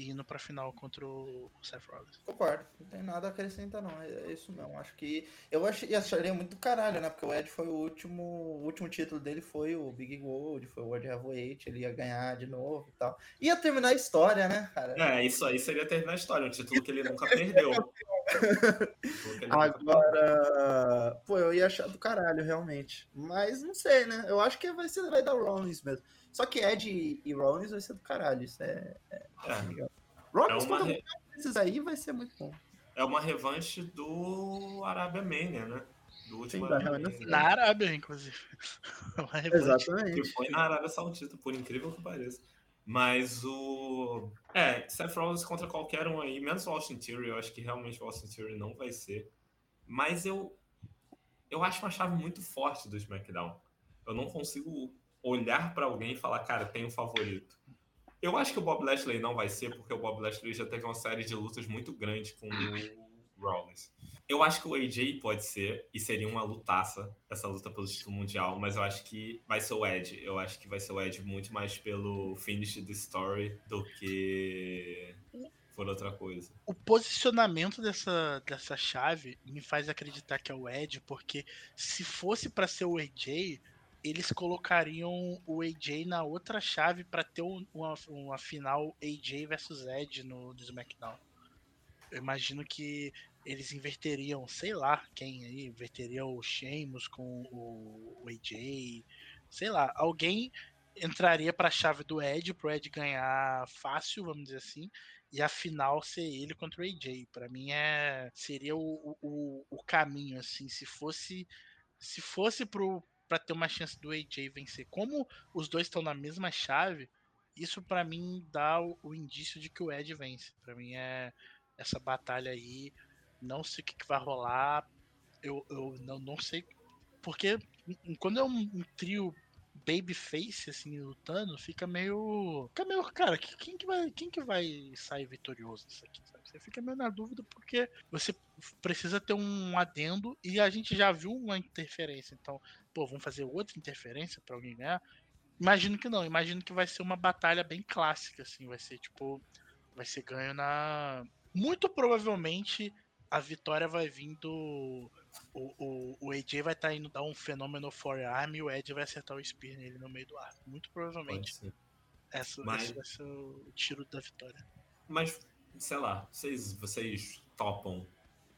e indo pra final contra o Seth Rollins. Concordo, não tem nada a acrescentar não, é, é isso não. Acho que. Eu achei, acharia muito caralho, né? Porque o Ed foi o último. O último título dele foi o Big Gold, foi o World Heavyweight, ele ia ganhar de novo e tal. Ia terminar a história, né, cara? É, isso aí seria terminar a história, um título que ele nunca perdeu. [LAUGHS] Agora, pô, eu ia achar do caralho, realmente. Mas não sei, né? Eu acho que vai, ser, vai dar o Rollins mesmo. Só que Ed e Rollins vai ser do caralho. Isso é, é, é. legal. Rollins, é uma re... esses aí, vai ser muito bom. É uma revanche do Arábia Mania, né? Do último Sim, Arábia Na Arábia, inclusive. [LAUGHS] Exatamente. Que foi na Arábia Saudita, por incrível que pareça. Mas o. É, Seth Rollins contra qualquer um aí, menos o Austin Theory, eu acho que realmente o Austin Theory não vai ser. Mas eu. Eu acho uma chave muito forte do SmackDown. Eu não consigo olhar para alguém e falar, cara, tem um favorito. Eu acho que o Bob Lashley não vai ser, porque o Bob Lashley já teve uma série de lutas muito grande com o Rollins. Eu acho que o AJ pode ser, e seria uma lutaça, essa luta pelo título mundial, mas eu acho que vai ser o Ed. Eu acho que vai ser o Ed muito mais pelo finish the story do que por outra coisa. O posicionamento dessa, dessa chave me faz acreditar que é o Ed, porque se fosse para ser o AJ, eles colocariam o AJ na outra chave para ter uma, uma final AJ versus Ed no, no SmackDown. Eu imagino que eles inverteriam, sei lá quem aí, inverteriam o Sheamus com o, o AJ, sei lá, alguém entraria para a chave do Ed, pro Ed ganhar fácil, vamos dizer assim, e a final ser ele contra o AJ. Para mim é seria o, o, o caminho assim, se fosse se fosse pro para ter uma chance do AJ vencer. Como os dois estão na mesma chave, isso para mim dá o, o, indício de que o Ed vence. Para mim é essa batalha aí, não sei o que, que vai rolar. Eu, eu não, não sei porque quando é um, trio babyface assim lutando, fica meio, fica meio, cara, quem que vai, quem que vai sair vitorioso disso aqui, sabe? Você fica meio na dúvida porque você precisa ter um adendo e a gente já viu uma interferência, então, pô, vamos fazer outra interferência para alguém ganhar? Imagino que não, imagino que vai ser uma batalha bem clássica assim, vai ser tipo, vai ser ganho na muito provavelmente a vitória vai vir do. O, o, o AJ vai estar tá indo dar um fenômeno forearm e o Ed vai acertar o Spear nele no meio do ar. Muito provavelmente. Essa, Mas... Esse vai ser o tiro da vitória. Mas, sei lá, vocês, vocês topam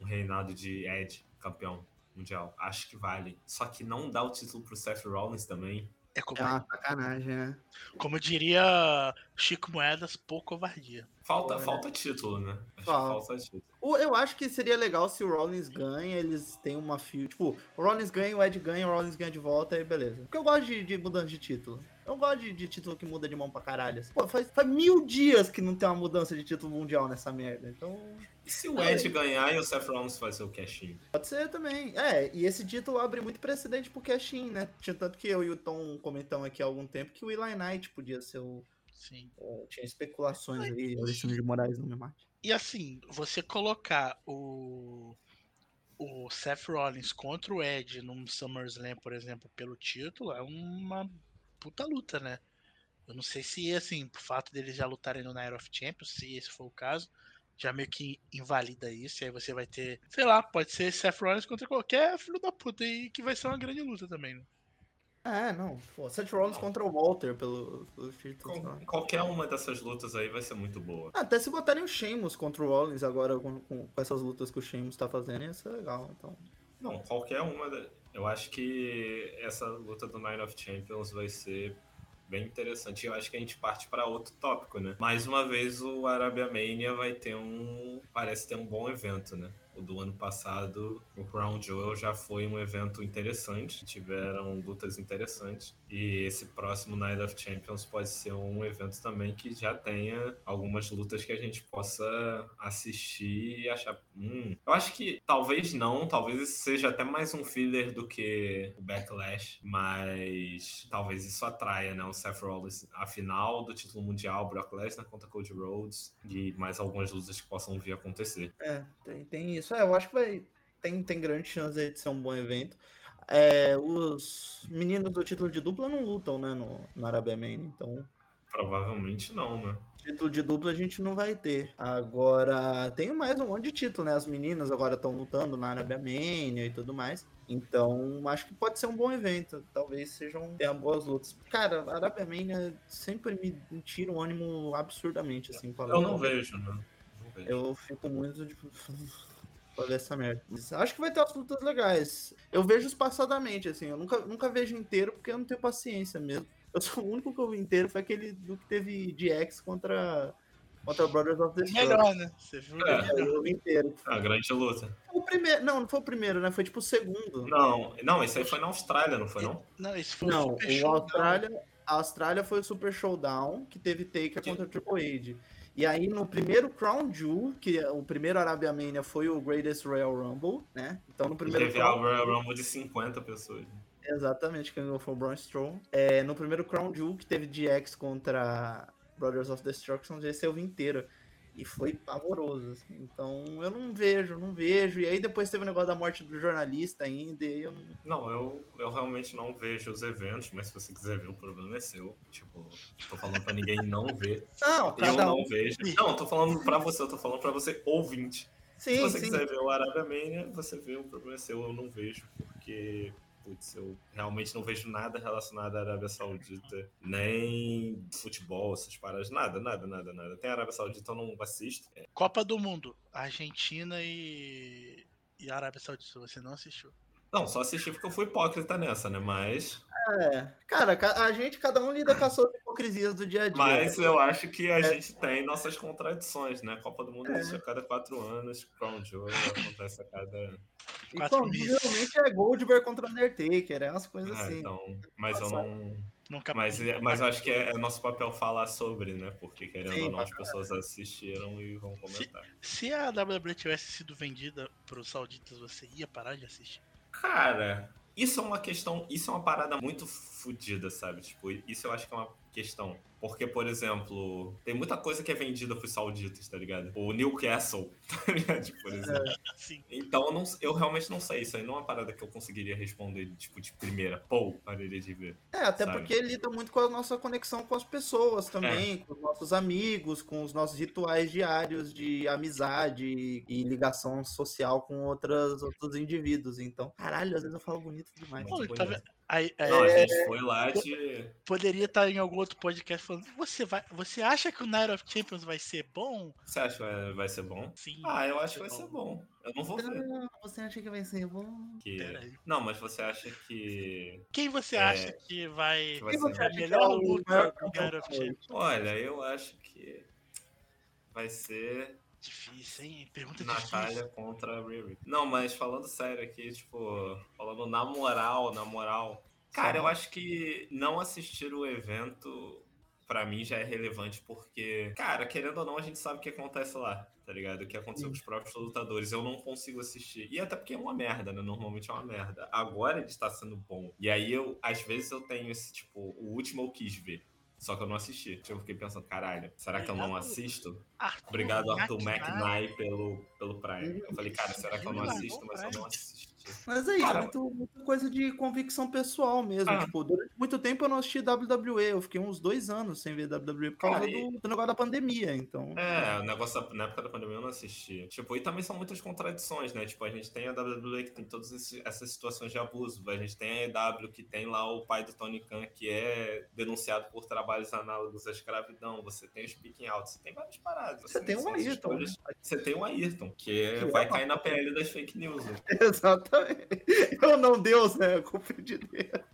um reinado de Ed, campeão mundial? Acho que vale. Só que não dá o título pro Seth Rollins também. É, como... é uma sacanagem, né? Como diria Chico Moedas, pouco covardia. Falta, Pô, falta título, né? Acho falta. falta título. Eu acho que seria legal se o Rollins ganha, eles têm uma fio. Tipo, o Rollins ganha, o Ed ganha, o Rollins ganha de volta, aí beleza. Porque eu gosto de, de mudança de título. Eu gosto de, de, título que muda de mão pra caralho. Pô, faz, faz mil dias que não tem uma mudança de título mundial nessa merda. Então. E se o Ed é. ganhar e o Seth Rollins fazer o cash-in? Pode ser também. É, e esse título abre muito precedente pro cash-in, né? Tinha tanto que eu e o Tom comentamos aqui há algum tempo que o Eli Knight podia ser o. Sim. É, tinha especulações aí, Alexandre de Moraes no meu mate. E assim, você colocar o o Seth Rollins contra o Ed num SummerSlam, por exemplo, pelo título, é uma puta luta, né? Eu não sei se, assim, o fato deles já lutarem no Night of Champions, se esse for o caso, já meio que invalida isso, e aí você vai ter, sei lá, pode ser Seth Rollins contra qualquer filho da puta, e que vai ser uma grande luta também, né? É, não. Pô, Seth Rollins contra o Walter pelo, pelo título. Qual, qualquer uma dessas lutas aí vai ser muito boa. Ah, até se botarem o Sheamus contra o Rollins agora, com, com, com, essas lutas que o Sheamus tá fazendo, ia ser legal. Então. Não, qualquer uma. Eu acho que essa luta do Nine of Champions vai ser bem interessante. Eu acho que a gente parte para outro tópico, né? Mais uma vez o Arabia Mania vai ter um. Parece ter um bom evento, né? O do ano passado, o Crown Jewel já foi um evento interessante, tiveram lutas interessantes. E esse próximo Night of Champions pode ser um evento também que já tenha algumas lutas que a gente possa assistir e achar. Hum. Eu acho que talvez não, talvez esse seja até mais um filler do que o Backlash, mas talvez isso atraia, né? O Seth Rollins, a final do título mundial, Brock Lesnar contra Cody Rhodes e mais algumas lutas que possam vir a acontecer. É, tem, tem isso. É, eu acho que vai. Tem, tem grande chance de ser um bom evento. É, os meninos do título de dupla não lutam, né, no, no Arabia Main, então. Provavelmente não, né? Título de dupla a gente não vai ter. Agora, tem mais um monte de título, né? As meninas agora estão lutando na Arabia Mania e tudo mais. Então, acho que pode ser um bom evento. Talvez sejam tenham boas lutas. Cara, a Arabia Mania sempre me, tira um ânimo absurdamente, assim. Eu não vejo, né? Não vejo. Eu fico muito, tipo, [LAUGHS] pra ver essa merda. Acho que vai ter umas lutas legais. Eu vejo espaçadamente, assim. Eu nunca, nunca vejo inteiro porque eu não tenho paciência mesmo. Eu sou o único que eu vi inteiro foi aquele do que teve DX contra, contra Brothers of the Destruction. Melhor, né? Você viu? É. Eu vi inteiro. A grande luta. O primeiro, não, não foi o primeiro, né? Foi tipo o segundo. Não, não, esse aí foi na Austrália, não foi não? Não, isso foi Não, Super o Showdown. Austrália, a Austrália foi o Super Showdown, que teve Taker contra Triple H. E aí, no primeiro Crown Jewel, que é o primeiro Arabia Mania foi o Greatest Royal Rumble, né? Então, no primeiro Teve Crown- Royal Rumble de 50 pessoas. Exatamente, quem ganhou foi o Braun Strowman. É, no primeiro Crown Jewel, que teve DX contra Brothers of Destruction, esse eu vi inteiro. E foi pavoroso, assim. Então, eu não vejo, não vejo. E aí, depois teve o negócio da morte do jornalista ainda, eu não... Não, eu, eu realmente não vejo os eventos, mas se você quiser ver, o problema é seu. Tipo, tô falando pra ninguém não ver. Não, Eu cada um... não vejo. Não, eu tô falando pra você, eu tô falando pra você, ouvinte. Se Sim, você sim. quiser ver o Arabia Mania, você vê, o problema é seu, eu não vejo, porque, putz, eu realmente não vejo nada relacionado à Arábia Saudita, nem futebol, essas paradas, nada, nada, nada, nada. Tem Arábia Saudita, eu não assisto. Copa do Mundo. Argentina e. E Arábia Saudita, você não assistiu. Não, só assisti porque eu fui hipócrita nessa, né? Mas, É. Cara, ca- a gente, cada um lida com as suas hipocrisias do dia a dia. mas eu acho que a É. gente tem nossas contradições, né? Copa do Mundo É. existe a cada quatro anos, Crown Jewel acontece a cada... E, geralmente é Goldberg contra Undertaker, é umas coisas Ah, assim. então, mas eu não... Nunca Mas, mas eu acho que é, é nosso papel falar sobre, né? Porque querendo Sim, ou não, as pessoas assistiram e vão comentar. Se a WWE tivesse sido vendida pros sauditas, você ia parar de assistir? Cara, isso é uma questão, isso é uma parada muito fodida, sabe? Tipo, isso eu acho que é uma questão. Porque, por exemplo, tem muita coisa que é vendida pros sauditas, tá ligado? O Newcastle, [LAUGHS] tá ligado? Por exemplo. Sim. Então, eu, não, eu realmente não sei. Isso aí não é uma parada que eu conseguiria responder, tipo, de primeira. Pô, pararia de ver. É, até Sabe? porque lida muito com a nossa conexão com as pessoas também, É. com os nossos amigos, com os nossos rituais diários de amizade e ligação social com outras, outros indivíduos. Então, caralho, às vezes eu falo bonito demais. Pô, tá? Aí, é, Não, a gente foi lá de. poderia estar em algum outro podcast falando. Você, vai, você acha que o Night of Champions vai ser bom? Você acha que vai- vai ser bom? Sim. Ah, eu acho que vai ser bom. Eu não vou ver. Ah, você acha que vai ser bom? Que... Peraí. Não, mas você acha que. Quem você É. acha que vai. que vai Quem ser melhor é o luta do Night of? Champions? Olha, eu acho que vai ser Difícil, hein? Pergunta Natália difícil. contra a Riri. Não, mas falando sério aqui, tipo, falando na moral, na moral. Cara, eu acho que não assistir o evento, pra mim, já é relevante, porque, cara, querendo ou não, a gente sabe o que acontece lá, tá ligado? O que aconteceu com os próprios lutadores. Eu não consigo assistir. E até porque é uma merda, né? Normalmente é uma merda. Agora ele está sendo bom. E aí eu, às vezes, eu tenho esse, tipo, o último eu quis ver. Só que eu não assisti. Tipo, Eu fiquei pensando, caralho, será que eu não assisto? Arthur Obrigado, Arthur McKnight. McKnight, pelo, pelo Prime. Eu falei, cara, será que eu não assisto? Mas eu não assisti. Mas é isso, Cara, muito, muita coisa de convicção pessoal mesmo. Ah. Tipo, durante muito tempo eu não assisti WWE. Eu fiquei uns dois anos sem ver WWE por causa do, do negócio da pandemia. Então, É, o negócio da- na época da pandemia eu não assisti. Tipo, e também são muitas contradições, né? Tipo, a gente tem a WWE que tem todas essas situações de abuso. A gente tem a EW que tem lá o pai do Tony Khan que é denunciado por trabalhos análogos à escravidão. Você tem os speaking out, você tem várias paradas. você assim, tem um Ayrton. né? Você tem o Ayrton, que Que vai é cair na PL das fake news. [LAUGHS] né? Exatamente. [LAUGHS] Eu não, Deus, né? Culpa é de Deus.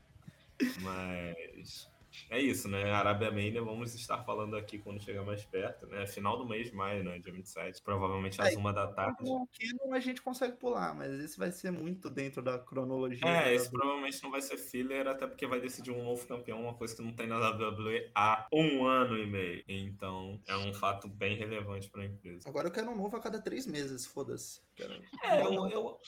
Mas. é isso, né? Arábia Mania, vamos estar falando aqui quando chegar mais perto, né? Final do mês de maio, né? Dia 27. Provavelmente às É, uma da tarde. Aqui não a gente consegue pular, mas esse vai ser muito dentro da cronologia. É, esse provavelmente não vai ser filler, até porque vai decidir um novo campeão, uma coisa que não tem na WWE há um ano e meio. Então, é um fato bem relevante para a empresa. Agora eu quero um novo a cada três meses, foda-se. É, eu, eu-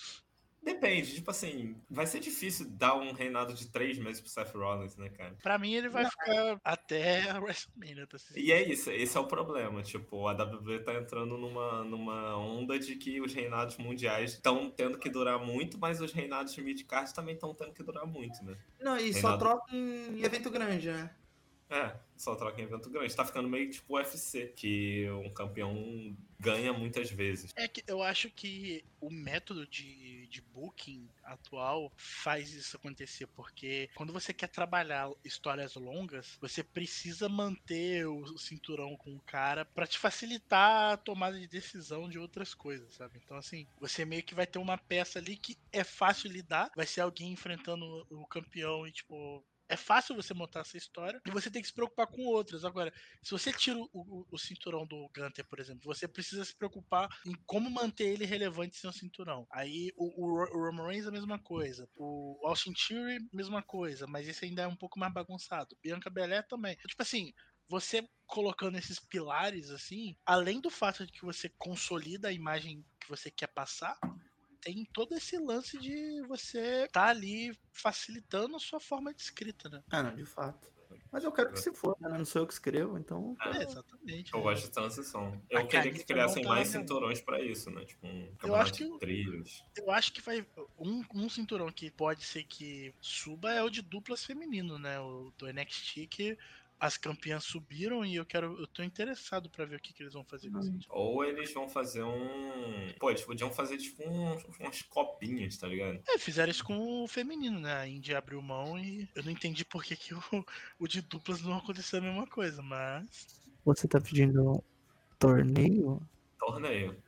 Depende, tipo assim, vai ser difícil dar um reinado de três meses pro Seth Rollins, né, cara? Pra mim, ele vai ficar até a [LAUGHS] WrestleMania, tá certo? E é isso, esse é o problema. Tipo, a WWE tá entrando numa, numa onda de que os reinados mundiais estão tendo que durar muito, mas os reinados de mid-card também estão tendo que durar muito, né? Não, e Tem só troca em evento grande, né? É, só troca em evento grande. Tá ficando meio tipo UFC, que um campeão ganha muitas vezes. É que eu acho que o método de, de booking atual faz isso acontecer, porque quando você quer trabalhar histórias longas, você precisa manter o cinturão com o cara pra te facilitar a tomada de decisão de outras coisas, sabe? Então, assim, você meio que vai ter uma peça ali que é fácil lidar, vai ser alguém enfrentando o campeão e, tipo. É fácil você montar essa história e você tem que se preocupar com outras. Agora, se você tira o, o- o cinturão do Gunter, por exemplo, você precisa se preocupar em como manter ele relevante sem o cinturão. Aí o, o, o Roman Reigns a mesma coisa. O Austin Theory, mesma coisa, mas esse ainda é um pouco mais bagunçado. Bianca Belair também. Tipo assim, você colocando esses pilares assim, além do fato de que você consolida a imagem que você quer passar, tem todo esse lance de você tá ali facilitando a sua forma de escrita, né? Ah, não, de fato. Mas eu quero que se for, né? Não sou eu que escrevo, então. É, exatamente. Eu gosto de transição. Eu A queria que criassem mais cinturões pra isso, né? Tipo, um acho campeonato que trilhos. Eu acho que vai. Um, um cinturão que pode ser que suba é o de duplas feminino, né? O do NXT, que as campeãs subiram e eu quero. Eu tô interessado pra ver o que, que eles vão fazer com isso. Ou eles vão fazer um. Pô, eles podiam fazer tipo uns, umas copinhas, tá ligado? É, fizeram isso com o feminino, né? A Indy abriu mão e eu não entendi por que, que o, o de duplas não aconteceu a mesma coisa, mas. Você tá pedindo torneio? Torneio.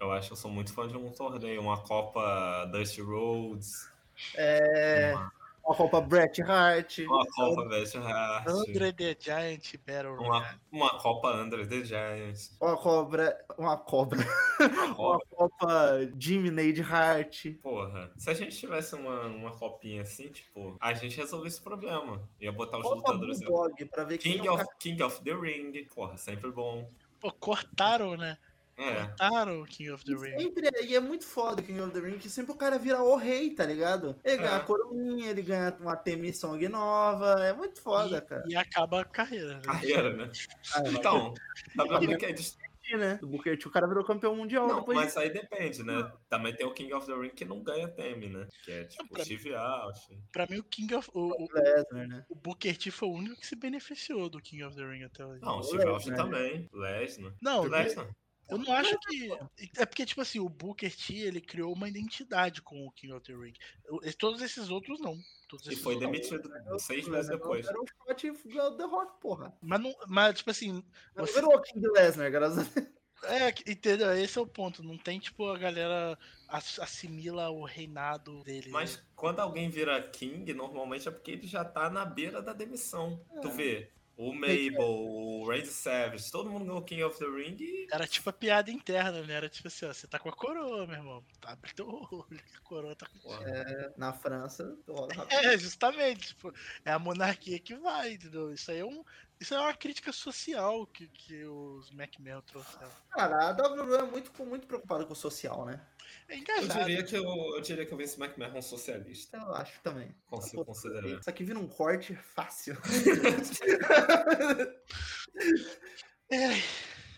Eu acho que eu sou muito fã de um torneio, uma Copa Dusty Rhodes, É. uma, Uma Copa Bret Hart. uma Copa Best Heart, Andre the Giant Battle uma, Royale. uma Copa Under the Giants. Uma cobra. Uma cobra. [LAUGHS] Uma Uma Copa. Jimmy Nade Hart. Porra, se a gente tivesse uma, uma copinha assim, tipo, a gente resolvia esse problema. Ia botar os Copa lutadores. Bulldog pra ver quem King é o of, King of the Ring, porra, sempre bom. Pô, cortaram, né? É. Cortaram o King of the Ring. Sempre, é- e é muito foda o King of the Ring, que sempre o cara vira o rei, tá ligado? Ele ganha É. a coroinha, ele ganha uma Temi Song nova, é muito foda, cara. E, e acaba a carreira, né? Carreira, né? Ah, Então, WWE é dist- né? Do Booker T, o cara virou campeão mundial Não, depois mas aí depende, né? Também tem o King of the Ring que não ganha Temi, né? Que é tipo pra- Steve Austin. Pra mim, o King of. O, o, Lesnar, né? o Booker T foi o único que se beneficiou do King of the Ring até hoje. Não, O Steve Austin né? também. Lesnar. Não, Lesnar. Eu não acho que. É porque, tipo assim, o Booker T ele criou uma identidade com o King of the Ring. Eu- todos esses outros não. Todos E foi demitido seis O meses depois. Era o shot do The Rock, porra. Mas, não, mas, tipo assim, Não Você- virou o King Lesnar, graças a Deus. é, entendeu? Esse é o ponto. Não tem, tipo, a galera ass- assimila o reinado dele. Mas né? quando alguém vira King, normalmente é porque ele já tá na beira da demissão. Tu É. vê, o Mabel, o Randy Savage, todo mundo ganhou o King of the Ring e Era tipo a piada interna, né? Era tipo assim, ó, você tá com a coroa, meu irmão. Tá, abre teu olho, que a coroa tá com Porra. Na França. [LAUGHS] É, justamente. Tipo, é a monarquia que vai, entendeu? Isso aí é, um, isso é uma crítica social que, que os McMahon trouxeram. Cara, a WWE é muito, muito preocupada com o social, né? É Eu diria que eu, eu diria que eu Vince McMahon é um socialista. Eu acho também. Consigo considerar. Isso aqui vira um corte fácil. [LAUGHS] [LAUGHS] É,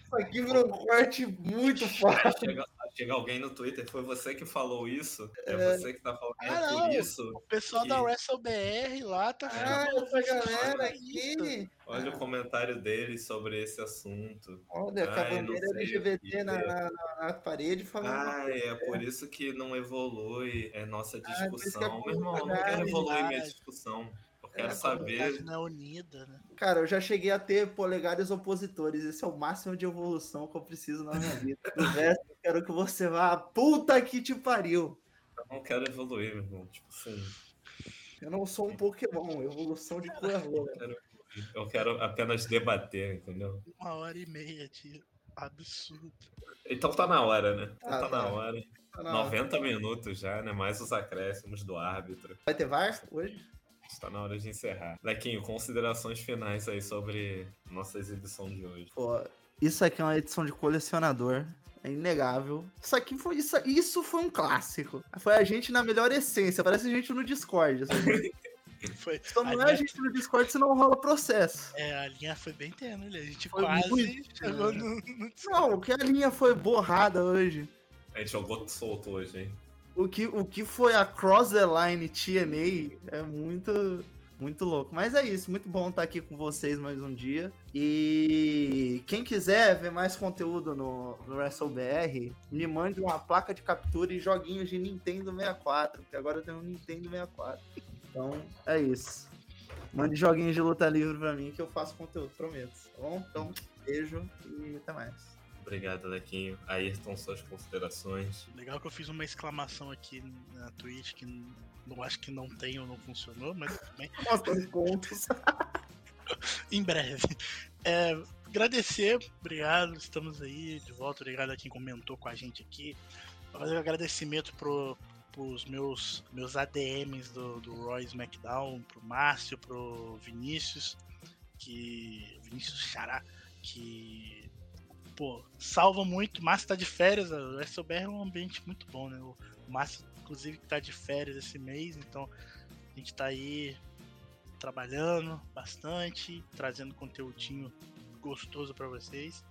Isso aqui vira um corte muito fácil. Chega, chega alguém no Twitter, foi você que falou isso? É, É. você que tá falando. É Ah, por não. isso. o pessoal Que- da WrestleBR lá tá Ah, ficando essa galera aqui. Olha o comentário dele sobre esse assunto. Olha, Ai, a bandeira LGBT que na, é. na, na- parede falando. Ai, é por isso que não evolui é nossa que é discussão. Meu irmão, eu não quero evoluir minha discussão. É, quero a saber. comunidade não é unida, né? Cara, eu já cheguei a ter polegares opositores. Esse é o máximo de evolução que eu preciso na minha vida. O [LAUGHS] resto, eu quero que você vá. Puta que te pariu! Eu não quero evoluir, meu irmão. Tipo assim. Eu não sou um Pokémon, evolução de cor rola. Eu quero Eu quero apenas debater, entendeu? Uma hora e meia de absurdo. Então tá na hora, né? Ah, tá, tá. na hora. Tá na 90 minutos já, né? Mais os acréscimos do árbitro. Vai ter VAR hoje? Está na hora de encerrar. Lequinho, considerações finais aí sobre nossa exibição de hoje. Pô, isso aqui é uma edição de colecionador. É inegável. Isso aqui foi. Isso, isso foi um clássico. Foi a gente na melhor essência. Parece a gente no Discord. [LAUGHS] Foi, Só não a é a gente no Discord, senão rola processo. É, a linha foi bem tênue, né? A gente Foi quase muito chegou no, no- Não, que a linha foi borrada hoje. A gente jogou solto hoje, hein? O que, o que foi a Cross the Line TNA é muito, muito louco. Mas é isso, muito bom estar aqui com vocês mais um dia. E quem quiser ver mais conteúdo no, no WrestleBR, me mande uma placa de captura e joguinhos de Nintendo 64, porque agora eu tenho um Nintendo 64. Então é isso. Mande joguinhos de luta livre pra mim que eu faço conteúdo, prometo. Tá bom? Então, beijo e até mais. Obrigado, Lequinho. Ayrton, suas considerações. Legal que eu fiz uma exclamação aqui na Twitch que não acho que não tem ou não funcionou, mas. Mostra [LAUGHS] os pontos. em breve. É, agradecer, obrigado, estamos aí de volta. Obrigado a quem comentou com a gente aqui. Vou fazer um agradecimento pro, pros meus, meus ADMs do, do Roy SmackDown, pro Márcio, pro Vinícius, que. Vinícius Xará, que. Pô, salva muito. Márcio tá de férias, o WrestleBR é um ambiente muito bom, né? O Márcio, inclusive, tá de férias esse mês, então a gente tá aí trabalhando bastante, trazendo conteúdinho gostoso pra vocês.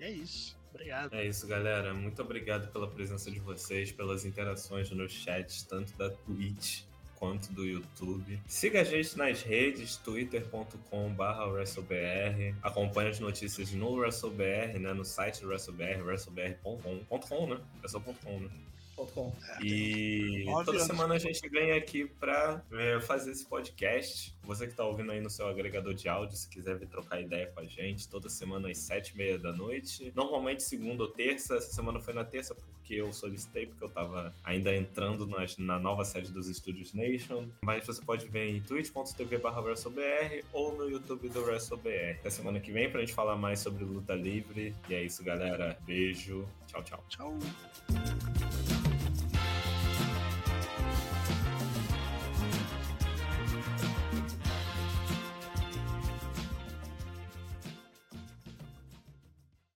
E é isso. Obrigado. É isso, galera. Muito obrigado pela presença de vocês, pelas interações nos chats, tanto da Twitch quanto do YouTube. Siga a gente nas redes, twitter.com.br WrestleBR. Acompanhe as notícias no WrestleBR, né? No site do WrestleBR, WrestleBR.com. Ponto .com, né? É só .com, né? E toda semana a gente vem aqui pra é, fazer esse podcast. Você que tá ouvindo aí no seu agregador de áudio, se quiser vir trocar ideia com a gente, toda semana às sete e meia da noite. Normalmente segunda ou terça. Essa semana foi na terça porque eu solicitei, porque eu tava ainda entrando nas- na nova sede dos Estúdios Nation. Mas você pode ver em twitch.tv barra WrestleBR ou no YouTube do WrestleBR. Até semana que vem pra gente falar mais sobre luta livre. E é isso, galera. Beijo. Tchau, tchau. Tchau.